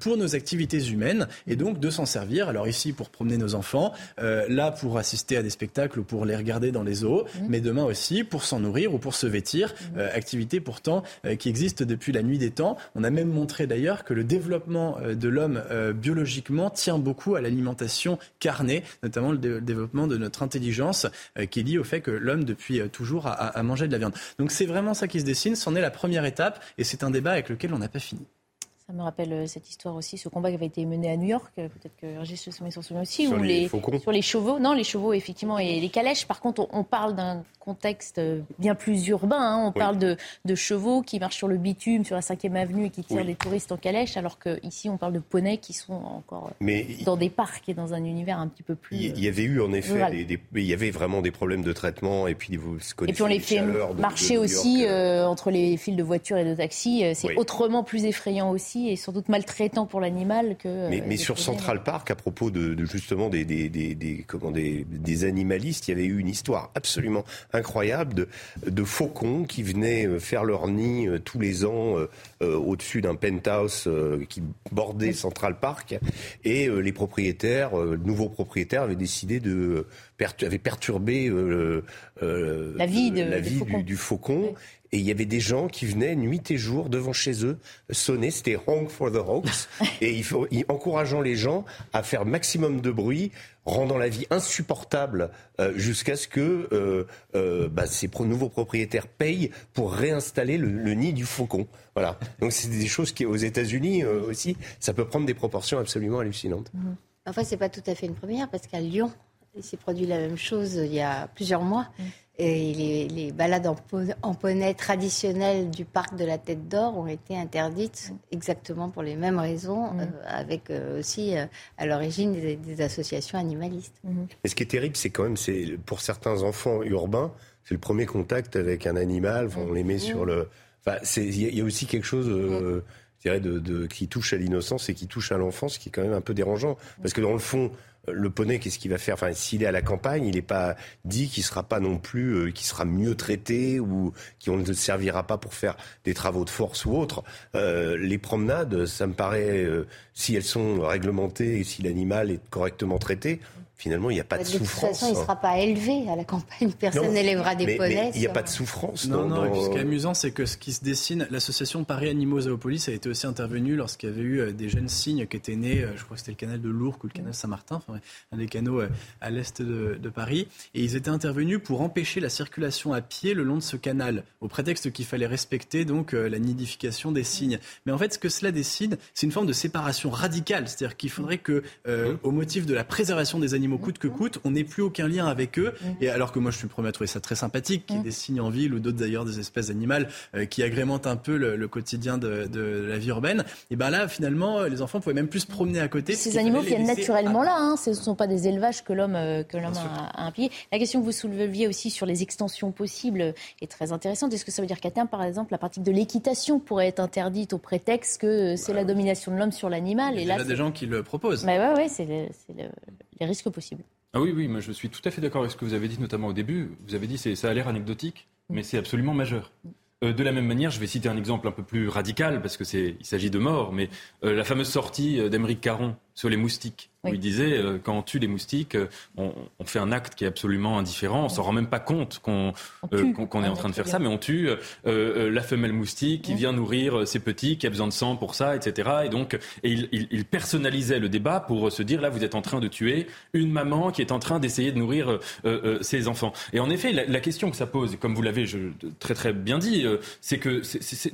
pour nos activités humaines et donc de s'en servir. Alors ici, pour promener nos enfants, là, pour pour assister à des spectacles ou pour les regarder dans les zoos, mmh. mais demain aussi pour s'en nourrir ou pour se vêtir, mmh. euh, activité pourtant euh, qui existe depuis la nuit des temps. On a même montré d'ailleurs que le développement euh, de l'homme biologiquement tient beaucoup à l'alimentation carnée, notamment le, développement de notre intelligence qui est lié au fait que l'homme depuis toujours a, a mangé de la viande. Donc c'est vraiment ça qui se dessine, c'en est la première étape et c'est un débat avec lequel on n'a pas fini. Ça me rappelle euh, cette histoire aussi, ce combat qui avait été mené à New York, euh, peut-être que Régis se souvient aussi, sur les, sur les chevaux. Non, les chevaux, effectivement, et les calèches. Par contre, on, parle d'un contexte euh, bien plus urbain. Hein. On parle de, de, chevaux qui marchent sur le bitume, sur la 5e avenue et qui tirent des touristes en calèche, alors qu'ici, on parle de poneys qui sont encore dans des parcs et dans un univers un petit peu plus. Il y avait eu, en effet, des, il y avait vraiment des problèmes de traitement, et puis vous Et puis on les fait marcher aussi entre les fils de voitures et de taxis. C'est autrement plus effrayant aussi et sans doute maltraitant pour l'animal que. Mais, mais sur Central Park, à propos de, justement des, des, des, des, comment, des, des animalistes, il y avait eu une histoire absolument incroyable de, de faucons qui venaient euh, faire leur nid euh, tous les ans euh, au-dessus d'un penthouse qui bordait Central Park. Et les propriétaires, nouveaux propriétaires, avaient décidé de avaient perturbé la vie, de, la vie du, faucon et il y avait des gens qui venaient nuit et jour devant chez eux sonner, c'était Honk for the Hawks, *laughs* et il faut, encourageant les gens à faire maximum de bruit, rendant la vie insupportable euh, jusqu'à ce que euh, euh, bah, ces nouveaux propriétaires payent pour réinstaller le, nid du faucon. Voilà. Donc c'est des choses qui, aux États-Unis aussi, ça peut prendre des proportions absolument hallucinantes. Mmh. Enfin, c'est pas tout à fait une première parce qu'à Lyon, il s'est produit la même chose il y a plusieurs mois. Mmh. Et les, balades en, poney traditionnelles du parc de la Tête d'Or ont été interdites exactement pour les mêmes raisons, mmh. euh, avec euh, aussi euh, à l'origine des, associations animalistes. Mmh. ce qui est terrible, c'est quand même, c'est pour certains enfants urbains, c'est le premier contact avec un animal. on les met sur le. Enfin, il y, a aussi quelque chose. je dirais, de, qui touche à l'innocence et qui touche à l'enfance, qui est quand même un peu dérangeant. Parce que dans le fond, le poney, qu'est-ce qu'il va faire? Enfin, s'il est à la campagne, il n'est pas dit qu'il sera pas non plus, euh, qu'il sera mieux traité ou qu'on ne servira pas pour faire des travaux de force ou autre. Euh, les promenades, ça me paraît, euh, si elles sont réglementées et si l'animal est correctement traité, finalement, il n'y a pas de, souffrance. De toute façon, il ne hein. sera pas élevé à la campagne. Personne n'élèvera des poneys. Il n'y a pas de souffrance. Non, non. Et puis ce qui est amusant, c'est que ce qui se dessine, l'association Paris Animaux Zoopolis a été aussi intervenue lorsqu'il y avait eu euh, des jeunes cygnes qui étaient nés, euh, je crois que c'était le canal de Lourdes ou le canal Saint-Martin, enfin, un des canaux euh, à l'est de, de, Paris. Et ils étaient intervenus pour empêcher la circulation à pied le long de ce canal, au prétexte qu'il fallait respecter donc la nidification des cygnes. Mais en fait, ce que cela décide, c'est une forme de séparation radicale. C'est-à-dire qu'il faudrait que, au motif de la préservation des animaux, coûte que coûte, on n'ait plus aucun lien avec eux. Mm. Et alors que moi, je suis le premier à trouver ça très sympathique, qu'il y ait mm. des signes en ville ou d'autres d'ailleurs, des espèces animales euh, qui agrémentent un peu le, quotidien de, la vie urbaine. Et ben là, finalement, les enfants pouvaient même plus se promener à côté. Ces animaux viennent naturellement là. Hein. Ce ne sont pas des élevages que l'homme euh, que l'homme a, a impliqués. La question que vous souleviez aussi sur les extensions possibles est très intéressante. Est-ce que ça veut dire qu'à terme, par exemple, la pratique de l'équitation pourrait être interdite au prétexte que c'est la domination de l'homme sur l'animal Il y a des gens qui le proposent. Mais ouais, ouais, c'est les risques possibles. Ah oui, oui, moi je suis tout à fait d'accord avec ce que vous avez dit, notamment au début. Vous avez dit que ça a l'air anecdotique, mais c'est absolument majeur. Euh, de la même manière, je vais citer un exemple un peu plus radical, parce qu'il s'agit de mort, mais euh, la fameuse sortie euh, d'Emeric Caron sur les moustiques. Où il disait, euh, quand on tue les moustiques, euh, on, fait un acte qui est absolument indifférent. On s'en rend même pas compte qu'on euh, est en train de faire ça, mais on tue la femelle moustique qui vient nourrir ses petits, qui a besoin de sang pour ça, etc. Et donc, et il, personnalisait le débat pour se dire, là, vous êtes en train de tuer une maman qui est en train d'essayer de nourrir ses enfants. Et en effet, la, question que ça pose, comme vous l'avez très très bien dit, c'est que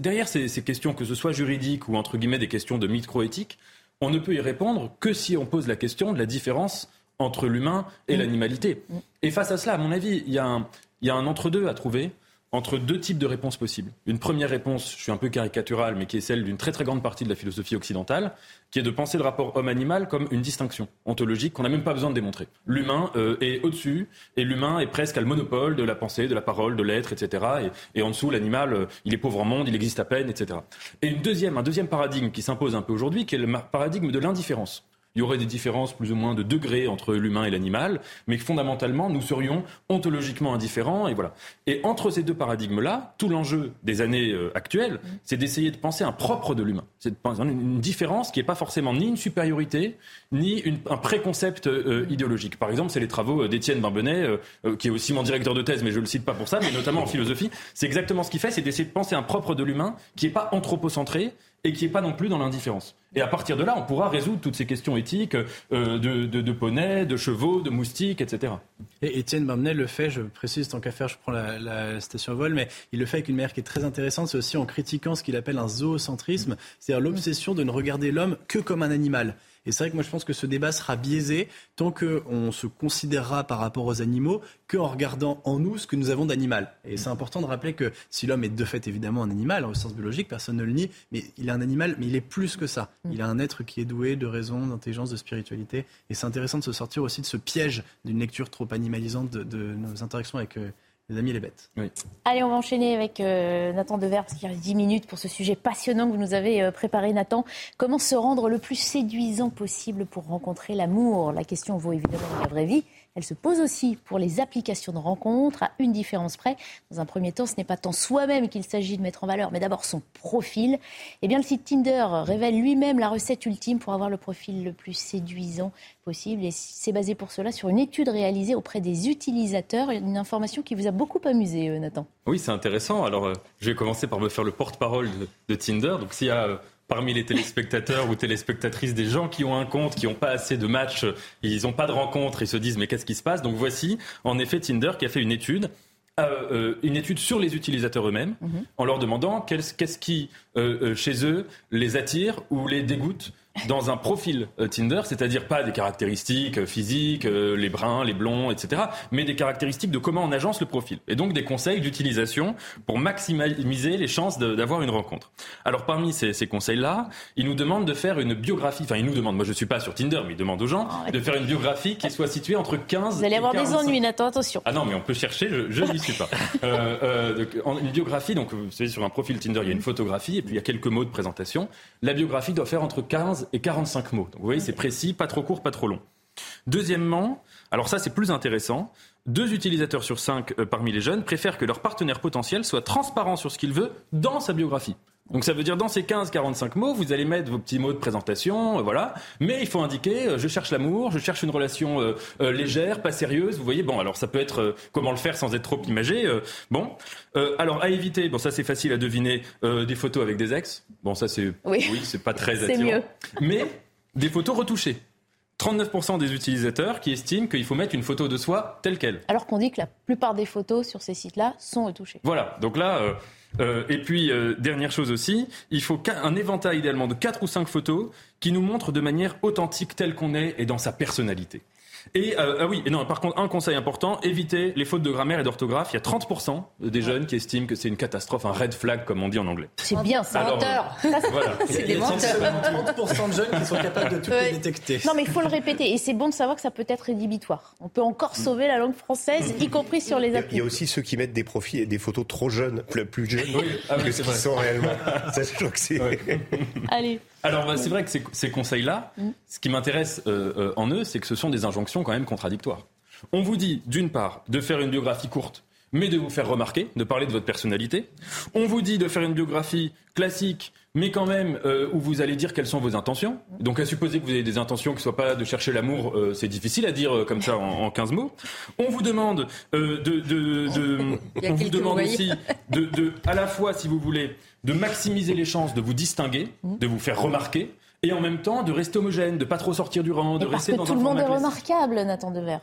derrière ces, ces questions, que ce soit juridiques ou entre guillemets des questions de microéthique, on ne peut y répondre que si on pose la question de la différence entre l'humain et mm. l'animalité. Mm. Et face à cela, à mon avis, il y a un, entre-deux à trouver entre deux types de réponses possibles. Une première réponse, je suis un peu caricatural, mais qui est celle d'une très très grande partie de la philosophie occidentale, qui est de penser le rapport homme-animal comme une distinction ontologique qu'on n'a même pas besoin de démontrer. L'humain euh, est au-dessus et l'humain est presque à le monopole de la pensée, de la parole, de l'être, etc. Et, en dessous, l'animal, euh, il est pauvre en monde, il existe à peine, etc. Et une deuxième, un deuxième paradigme qui s'impose un peu aujourd'hui, qui est le paradigme de l'indifférence il y aurait des différences plus ou moins de degrés entre l'humain et l'animal, mais fondamentalement, nous serions ontologiquement indifférents. Et voilà. Et entre ces deux paradigmes-là, tout l'enjeu des années euh, actuelles, c'est d'essayer de penser un propre de l'humain. C'est de penser une différence qui n'est pas forcément ni une supériorité, ni un préconcept euh, idéologique. Par exemple, c'est les travaux d'Étienne Barbenet, euh, qui est aussi mon directeur de thèse, mais je ne le cite pas pour ça, mais notamment en *laughs* philosophie. C'est exactement ce qu'il fait, c'est d'essayer de penser un propre de l'humain qui n'est pas anthropocentré, et qui n'est pas non plus dans l'indifférence. Et à partir de là, on pourra résoudre toutes ces questions éthiques euh, de, de, de poneys, de chevaux, de moustiques, etc. Et Étienne Barbenet le fait, je précise, tant qu'à faire, je prends la, la, station vol, mais il le fait avec une manière qui est très intéressante, c'est aussi en critiquant ce qu'il appelle un zoocentrisme, c'est-à-dire l'obsession de ne regarder l'homme que comme un animal. Et c'est vrai que moi je pense que ce débat sera biaisé tant qu'on se considérera par rapport aux animaux qu'en regardant en nous ce que nous avons d'animal. Et c'est important de rappeler que si l'homme est de fait évidemment un animal, au sens biologique, personne ne le nie, mais il est un animal, mais il est plus que ça. Il a un être qui est doué de raison, d'intelligence, de spiritualité. Et c'est intéressant de se sortir aussi de ce piège d'une lecture trop animalisante de, nos interactions avec euh, les amis les bêtes. Allez, on va enchaîner avec euh, Nathan Dever, parce qu'il reste 10 minutes pour ce sujet passionnant que vous nous avez euh, préparé, Nathan. Comment se rendre le plus séduisant possible pour rencontrer l'amour? La question vaut évidemment dans la vraie vie. Elle se pose aussi pour les applications de rencontres, à une différence près. Dans un premier temps, ce n'est pas tant soi-même qu'il s'agit de mettre en valeur, mais d'abord son profil. Eh bien, le site Tinder révèle lui-même la recette ultime pour avoir le profil le plus séduisant. possible. Et c'est basé pour cela sur une étude réalisée auprès des utilisateurs. Une information qui vous a beaucoup amusé, euh, Nathan. Oui, c'est intéressant. Alors, euh, je vais commencer par me faire le porte-parole de, Tinder. Donc, s'il y a parmi les téléspectateurs ou téléspectatrices des gens qui ont un compte, qui n'ont pas assez de matchs, ils n'ont pas de rencontres, ils se disent mais qu'est-ce qui se passe? Donc voici en effet Tinder qui a fait une étude euh, euh, une étude sur les utilisateurs eux-mêmes, mhm. en leur demandant qu'est-ce qui, euh, chez eux, les attire ou les dégoûte dans un profil euh, Tinder, c'est-à-dire pas des caractéristiques euh, physiques, euh, les bruns, les blonds, etc., mais des caractéristiques de comment on agence le profil. Et donc des conseils d'utilisation pour maximiser les chances d'avoir une rencontre. Alors parmi ces, ces conseils-là, ils nous demandent de faire une biographie, enfin ils nous demandent, moi je suis pas sur Tinder, mais ils demandent aux gens de faire une biographie qui soit située entre 15 Vous allez avoir des ennuis, Nathan, attention. Ah non, mais on peut chercher, je n'y suis pas. euh, une biographie, donc vous savez, sur un profil Tinder, il y a une photographie et puis il y a quelques mots de présentation. La biographie doit faire entre 15 et 45 mots. Donc vous voyez, c'est précis, pas trop court, pas trop long. Deuxièmement, alors ça c'est plus intéressant, deux utilisateurs sur cinq euh, parmi les jeunes préfèrent que leur partenaire potentiel soit transparent sur ce qu'il veut dans sa biographie. Donc ça veut dire dans ces 15-45 mots, vous allez mettre vos petits mots de présentation, euh, voilà. Mais il faut indiquer, euh, je cherche l'amour, je cherche une relation légère, pas sérieuse. Vous voyez, bon, alors ça peut être comment le faire sans être trop imagé. bon, alors à éviter, bon ça c'est facile à deviner, des photos avec des ex. Bon ça c'est, oui, c'est pas très attirant. Mieux. Mais des photos retouchées. 39% des utilisateurs qui estiment qu'il faut mettre une photo de soi telle qu'elle. Alors qu'on dit que la plupart des photos sur ces sites-là sont retouchées. Voilà, donc là, euh, et puis euh, dernière chose aussi, il faut un éventail idéalement de 4 ou 5 photos qui nous montrent de manière authentique telle qu'on est et dans sa personnalité. Et euh, ah oui, et non, par contre, un conseil important, évitez les fautes de grammaire et d'orthographe. Il y a 30% des jeunes qui estiment que c'est une catastrophe, un red flag, comme on dit en anglais. C'est bien ça. menteur. voilà. *laughs* C'est des menteurs. 30% de jeunes qui sont capables de tout détecter. Non, mais il faut le répéter. Et c'est bon de savoir que ça peut être rédhibitoire. On peut encore sauver la langue française, y compris sur les applis. Il y a aussi ceux qui mettent des profils et des photos trop jeunes, plus jeunes oui. ah, que ce qu'ils sont réellement. ça, je que c'est. *laughs* Allez. Alors, bah, c'est vrai que ces, conseils-là, mm. ce qui m'intéresse euh, euh, en eux, c'est que ce sont des injonctions quand même contradictoires. On vous dit, d'une part, de faire une biographie courte, mais de vous faire remarquer, de parler de votre personnalité. On vous dit de faire une biographie classique, mais quand même euh, où vous allez dire quelles sont vos intentions. Donc à supposer que vous avez des intentions qui ne soient pas de chercher l'amour, c'est difficile à dire comme ça en, 15 mots. On vous demande de, de, de *laughs* on vous demande aussi de, de, à la fois, si vous voulez, de maximiser les chances de vous distinguer, mmh. de vous faire remarquer, et en même temps de rester homogène, de pas trop sortir du rang, de rester dans tout un le monde est remarquable, Nathan Dever.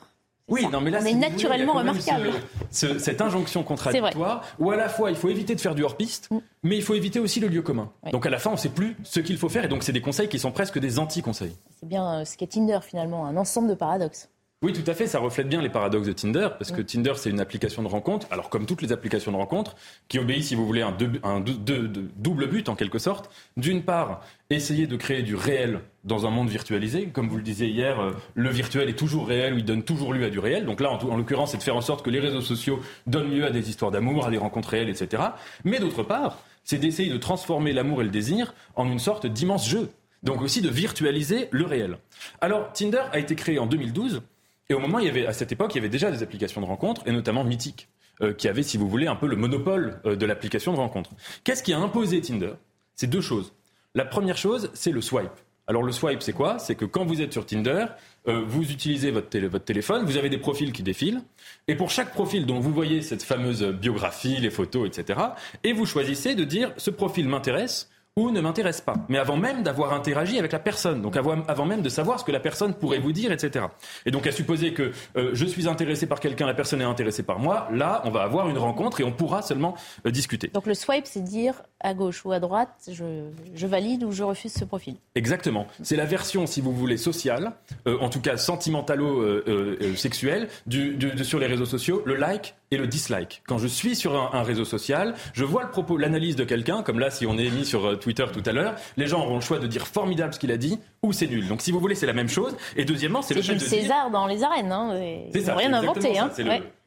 Oui, non, mais là, on est naturellement remarquable. cette injonction contradictoire, où à la fois il faut éviter de faire du hors-piste, mmh. mais il faut éviter aussi le lieu commun. Donc à la fin, on ne sait plus ce qu'il faut faire, et donc c'est des conseils qui sont presque des anti-conseils. C'est bien euh, ce qu'est Tinder finalement, un ensemble de paradoxes. Oui, tout à fait. Ça reflète bien les paradoxes de Tinder, parce que Tinder, c'est une application de rencontre. Alors, comme toutes les applications de rencontre, qui obéit, si vous voulez, un, un double but en quelque sorte. D'une part, essayer de créer du réel dans un monde virtualisé. Comme vous le disiez hier, euh, le virtuel est toujours réel ou il donne toujours lieu à du réel. Donc là, en, en l'occurrence, c'est de faire en sorte que les réseaux sociaux donnent lieu à des histoires d'amour, à des rencontres réelles, etc. Mais d'autre part, c'est d'essayer de transformer l'amour et le désir en une sorte d'immense jeu. Donc aussi de virtualiser le réel. Alors, Tinder a été créé en 2012 et au moment, il y avait, à cette époque, il y avait déjà des applications de rencontres, et notamment Mythic, euh, qui avait, si vous voulez, un peu le monopole euh, de l'application de rencontre. Qu'est-ce qui a imposé Tinder? C'est deux choses. La première chose, c'est le swipe. Alors le swipe, c'est quoi? C'est que quand vous êtes sur Tinder, euh, vous utilisez votre, téléphone, vous avez des profils qui défilent, et pour chaque profil dont vous voyez cette fameuse biographie, les photos, etc., et vous choisissez de dire ce profil m'intéresse, ou ne m'intéresse pas. Mais avant même d'avoir interagi avec la personne, donc avant, même de savoir ce que la personne pourrait vous dire, etc. Et donc à supposer que euh, je suis intéressé par quelqu'un, la personne est intéressée par moi, là on va avoir une rencontre et on pourra seulement euh, discuter. Donc le swipe, c'est dire à gauche ou à droite, je, je, valide ou je refuse ce profil. Exactement. C'est la version, si vous voulez, sociale, euh, en tout cas sentimentalo-sexuelle, du, du, sur les réseaux sociaux, le like et le dislike. Quand je suis sur un, un réseau social, je vois le propos, l'analyse de quelqu'un, comme là si on est mis sur Twitter tout à l'heure, les gens auront le choix de dire formidable ce qu'il a dit ou c'est nul. Donc si vous voulez, c'est la même chose. Et deuxièmement, c'est le fait de César dans les arènes. Hein. Ils n'ont rien inventé. Hein.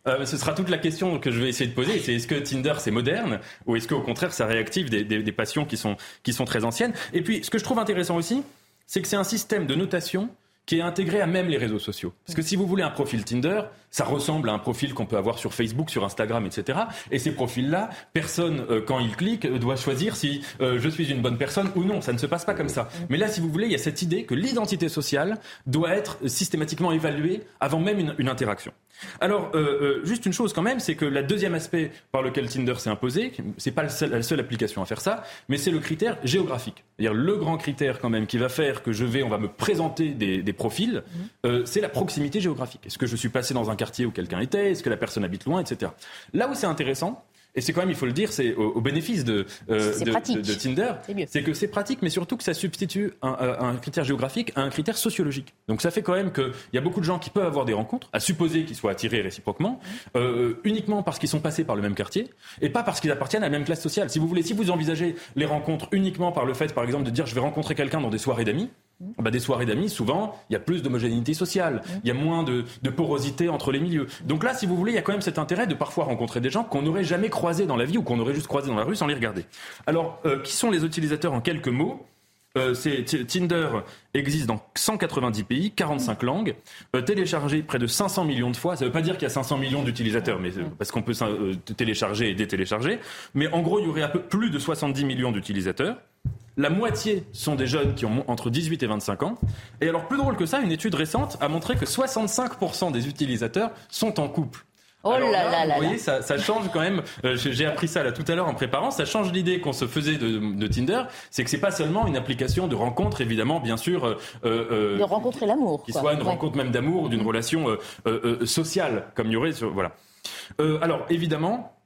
Euh, ce sera toute la question que je vais essayer de poser. C'est est-ce que Tinder c'est moderne ou est-ce qu'au contraire ça réactive des, des, passions qui sont, qui sont très anciennes? Et puis ce que je trouve intéressant aussi, c'est que c'est un système de notation qui est intégré à même les réseaux sociaux. Parce que si vous voulez un profil Tinder, ça ressemble à un profil qu'on peut avoir sur Facebook, sur Instagram, etc. Et ces profils-là, personne, euh, quand il clique, euh, doit choisir si euh, je suis une bonne personne ou non. Ça ne se passe pas comme ça. Mais là, si vous voulez, il y a cette idée que l'identité sociale doit être systématiquement évaluée avant même une, une interaction. Alors, euh, euh, juste une chose quand même, c'est que le deuxième aspect par lequel Tinder s'est imposé, c'est pas la seule application à faire ça, mais c'est le critère géographique. C'est-à-dire le grand critère quand même qui va faire que je vais, on va me présenter des, profils, mhm. euh, c'est la proximité géographique. Est-ce que je suis passé dans un quartier où quelqu'un était? Est-ce que la personne habite loin, etc. Là où c'est intéressant, et c'est quand même, il faut le dire, c'est au, bénéfice de, euh, de, Tinder. C'est que c'est pratique, mais surtout que ça substitue un, critère géographique à un critère sociologique. Donc ça fait quand même qu'il y a beaucoup de gens qui peuvent avoir des rencontres, à supposer qu'ils soient attirés réciproquement, euh, uniquement parce qu'ils sont passés par le même quartier, et pas parce qu'ils appartiennent à la même classe sociale. Si vous voulez, si vous envisagez les rencontres uniquement par le fait, par exemple, de dire je vais rencontrer quelqu'un dans des soirées d'amis, bah, des soirées d'amis, souvent, il y a plus d'homogénéité sociale, il y a moins de, porosité entre les milieux. Donc là, si vous voulez, il y a quand même cet intérêt de parfois rencontrer des gens qu'on n'aurait jamais croisés dans la vie ou qu'on aurait juste croisés dans la rue sans les regarder. Alors, euh, qui sont les utilisateurs en quelques mots? Euh, Tinder existe dans 190 pays, 45 langues, euh, téléchargé près de 500 millions de fois. Ça ne veut pas dire qu'il y a 500 millions d'utilisateurs, mais parce qu'on peut télécharger et détélécharger. Mais en gros, il y aurait un peu plus de 70 millions d'utilisateurs. La moitié sont des jeunes qui ont entre 18 et 25 ans. Et alors, plus drôle que ça, une étude récente a montré que 65% des utilisateurs sont en couple. Oh là là là Vous voyez, ça, change quand même. Euh, j'ai appris ça là tout à l'heure en préparant. Ça change l'idée qu'on se faisait de, Tinder. C'est que c'est pas seulement une application de rencontre, évidemment, bien sûr. Euh, euh, de rencontrer l'amour. Qui soit une rencontre même d'amour ou d'une mm. relation sociale, comme il y aurait. voilà. alors, évidemment,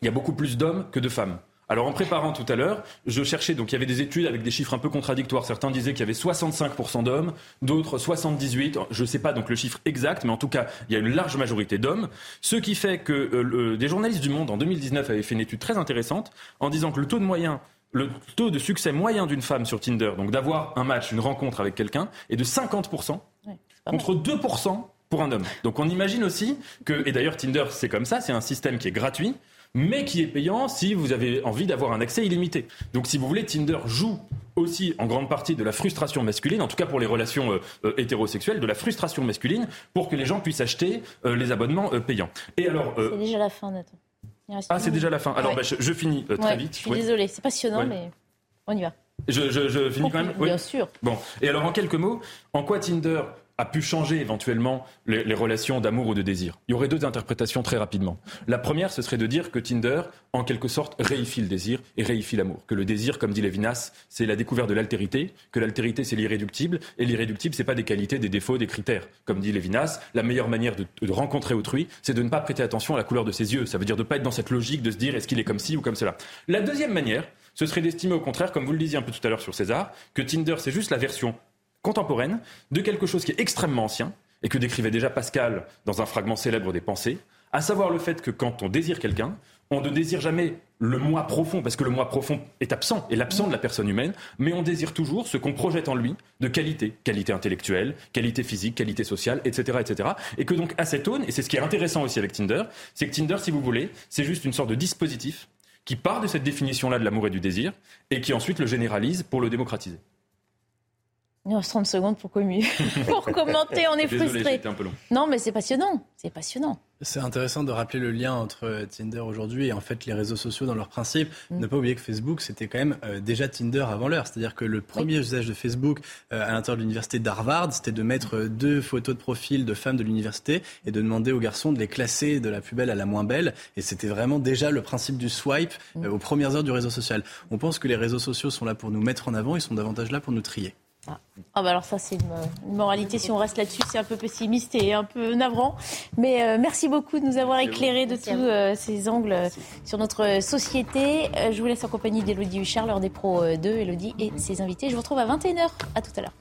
il y a beaucoup plus d'hommes que de femmes. Alors en préparant tout à l'heure, je cherchais, donc il y avait des études avec des chiffres un peu contradictoires. Certains disaient qu'il y avait 65% d'hommes, d'autres 78%. Je ne sais pas donc le chiffre exact, mais en tout cas, il y a une large majorité d'hommes. Ce qui fait que euh, des journalistes du Monde en 2019 avaient fait une étude très intéressante en disant que le taux de moyen le taux de succès moyen d'une femme sur Tinder, donc d'avoir un match, une rencontre avec quelqu'un, est de 50% contre 2% pour un homme. Donc on imagine aussi que, et d'ailleurs Tinder c'est comme ça, c'est un système qui est gratuit, mais qui est payant si vous avez envie d'avoir un accès illimité. Donc si vous voulez, Tinder joue aussi en grande partie de la frustration masculine, en tout cas pour les relations euh, euh, hétérosexuelles, de la frustration masculine pour que les gens puissent acheter euh, les abonnements payants. Et alors, c'est déjà la fin, Nathan. Ah, c'est déjà la fin. Alors, bah, je, finis très vite. Je suis désolée, c'est passionnant, mais on y va. Je, finis quand même. Bien sûr. Bon, et alors en quelques mots, en quoi Tinder a pu changer éventuellement les, relations d'amour ou de désir Il y aurait deux interprétations très rapidement. La première, ce serait de dire que Tinder, en quelque sorte, réifie le désir et réifie l'amour. Que le désir, comme dit Lévinas, c'est la découverte de l'altérité, que l'altérité, c'est l'irréductible, et l'irréductible, c'est pas des qualités, des défauts, des critères. Comme dit Lévinas, la meilleure manière de, rencontrer autrui, c'est de ne pas prêter attention à la couleur de ses yeux. Ça veut dire de ne pas être dans cette logique de se dire est-ce qu'il est comme ci ou comme cela. La deuxième manière, ce serait d'estimer au contraire, comme vous le disiez un peu tout à l'heure sur César, que Tinder, c'est juste la version contemporaine de quelque chose qui est extrêmement ancien et que décrivait déjà Pascal dans un fragment célèbre des Pensées, à savoir le fait que quand on désire quelqu'un, on ne désire jamais le moi profond, parce que le moi profond est absent, est l'absent de la personne humaine, mais on désire toujours ce qu'on projette en lui de qualité, qualité intellectuelle, qualité physique, qualité sociale, etc., etc. Et que donc à cette aune, et c'est ce qui est intéressant aussi avec Tinder, c'est que Tinder, si vous voulez, c'est juste une sorte de dispositif qui part de cette définition-là de l'amour et du désir, et qui ensuite le généralise pour le démocratiser. Il reste 30 secondes pour, *laughs* pour commenter, on est frustré. Un peu long. Non, mais c'est passionnant, c'est passionnant. C'est intéressant de rappeler le lien entre Tinder aujourd'hui et en fait les réseaux sociaux dans leur principe. Mm. Ne pas oublier que Facebook, c'était quand même euh, déjà Tinder avant l'heure. C'est-à-dire que le premier usage de Facebook euh, à l'intérieur de l'université d'Harvard, c'était de mettre euh, deux photos de profil de femmes de l'université et de demander aux garçons de les classer de la plus belle à la moins belle. Et c'était vraiment déjà le principe du swipe mm. aux premières heures du réseau social. On pense que les réseaux sociaux sont là pour nous mettre en avant, ils sont davantage là pour nous trier. Ah. ah. bah alors ça c'est une, moralité, si on reste là-dessus, c'est un peu pessimiste et un peu navrant. Mais euh, merci beaucoup de nous avoir éclairé de tous euh, ces angles sur notre société. Euh, je vous laisse en compagnie d'Elodie Huchard, l'heure des pros 2, Elodie et ses invités. Je vous retrouve à 21h. À tout à l'heure.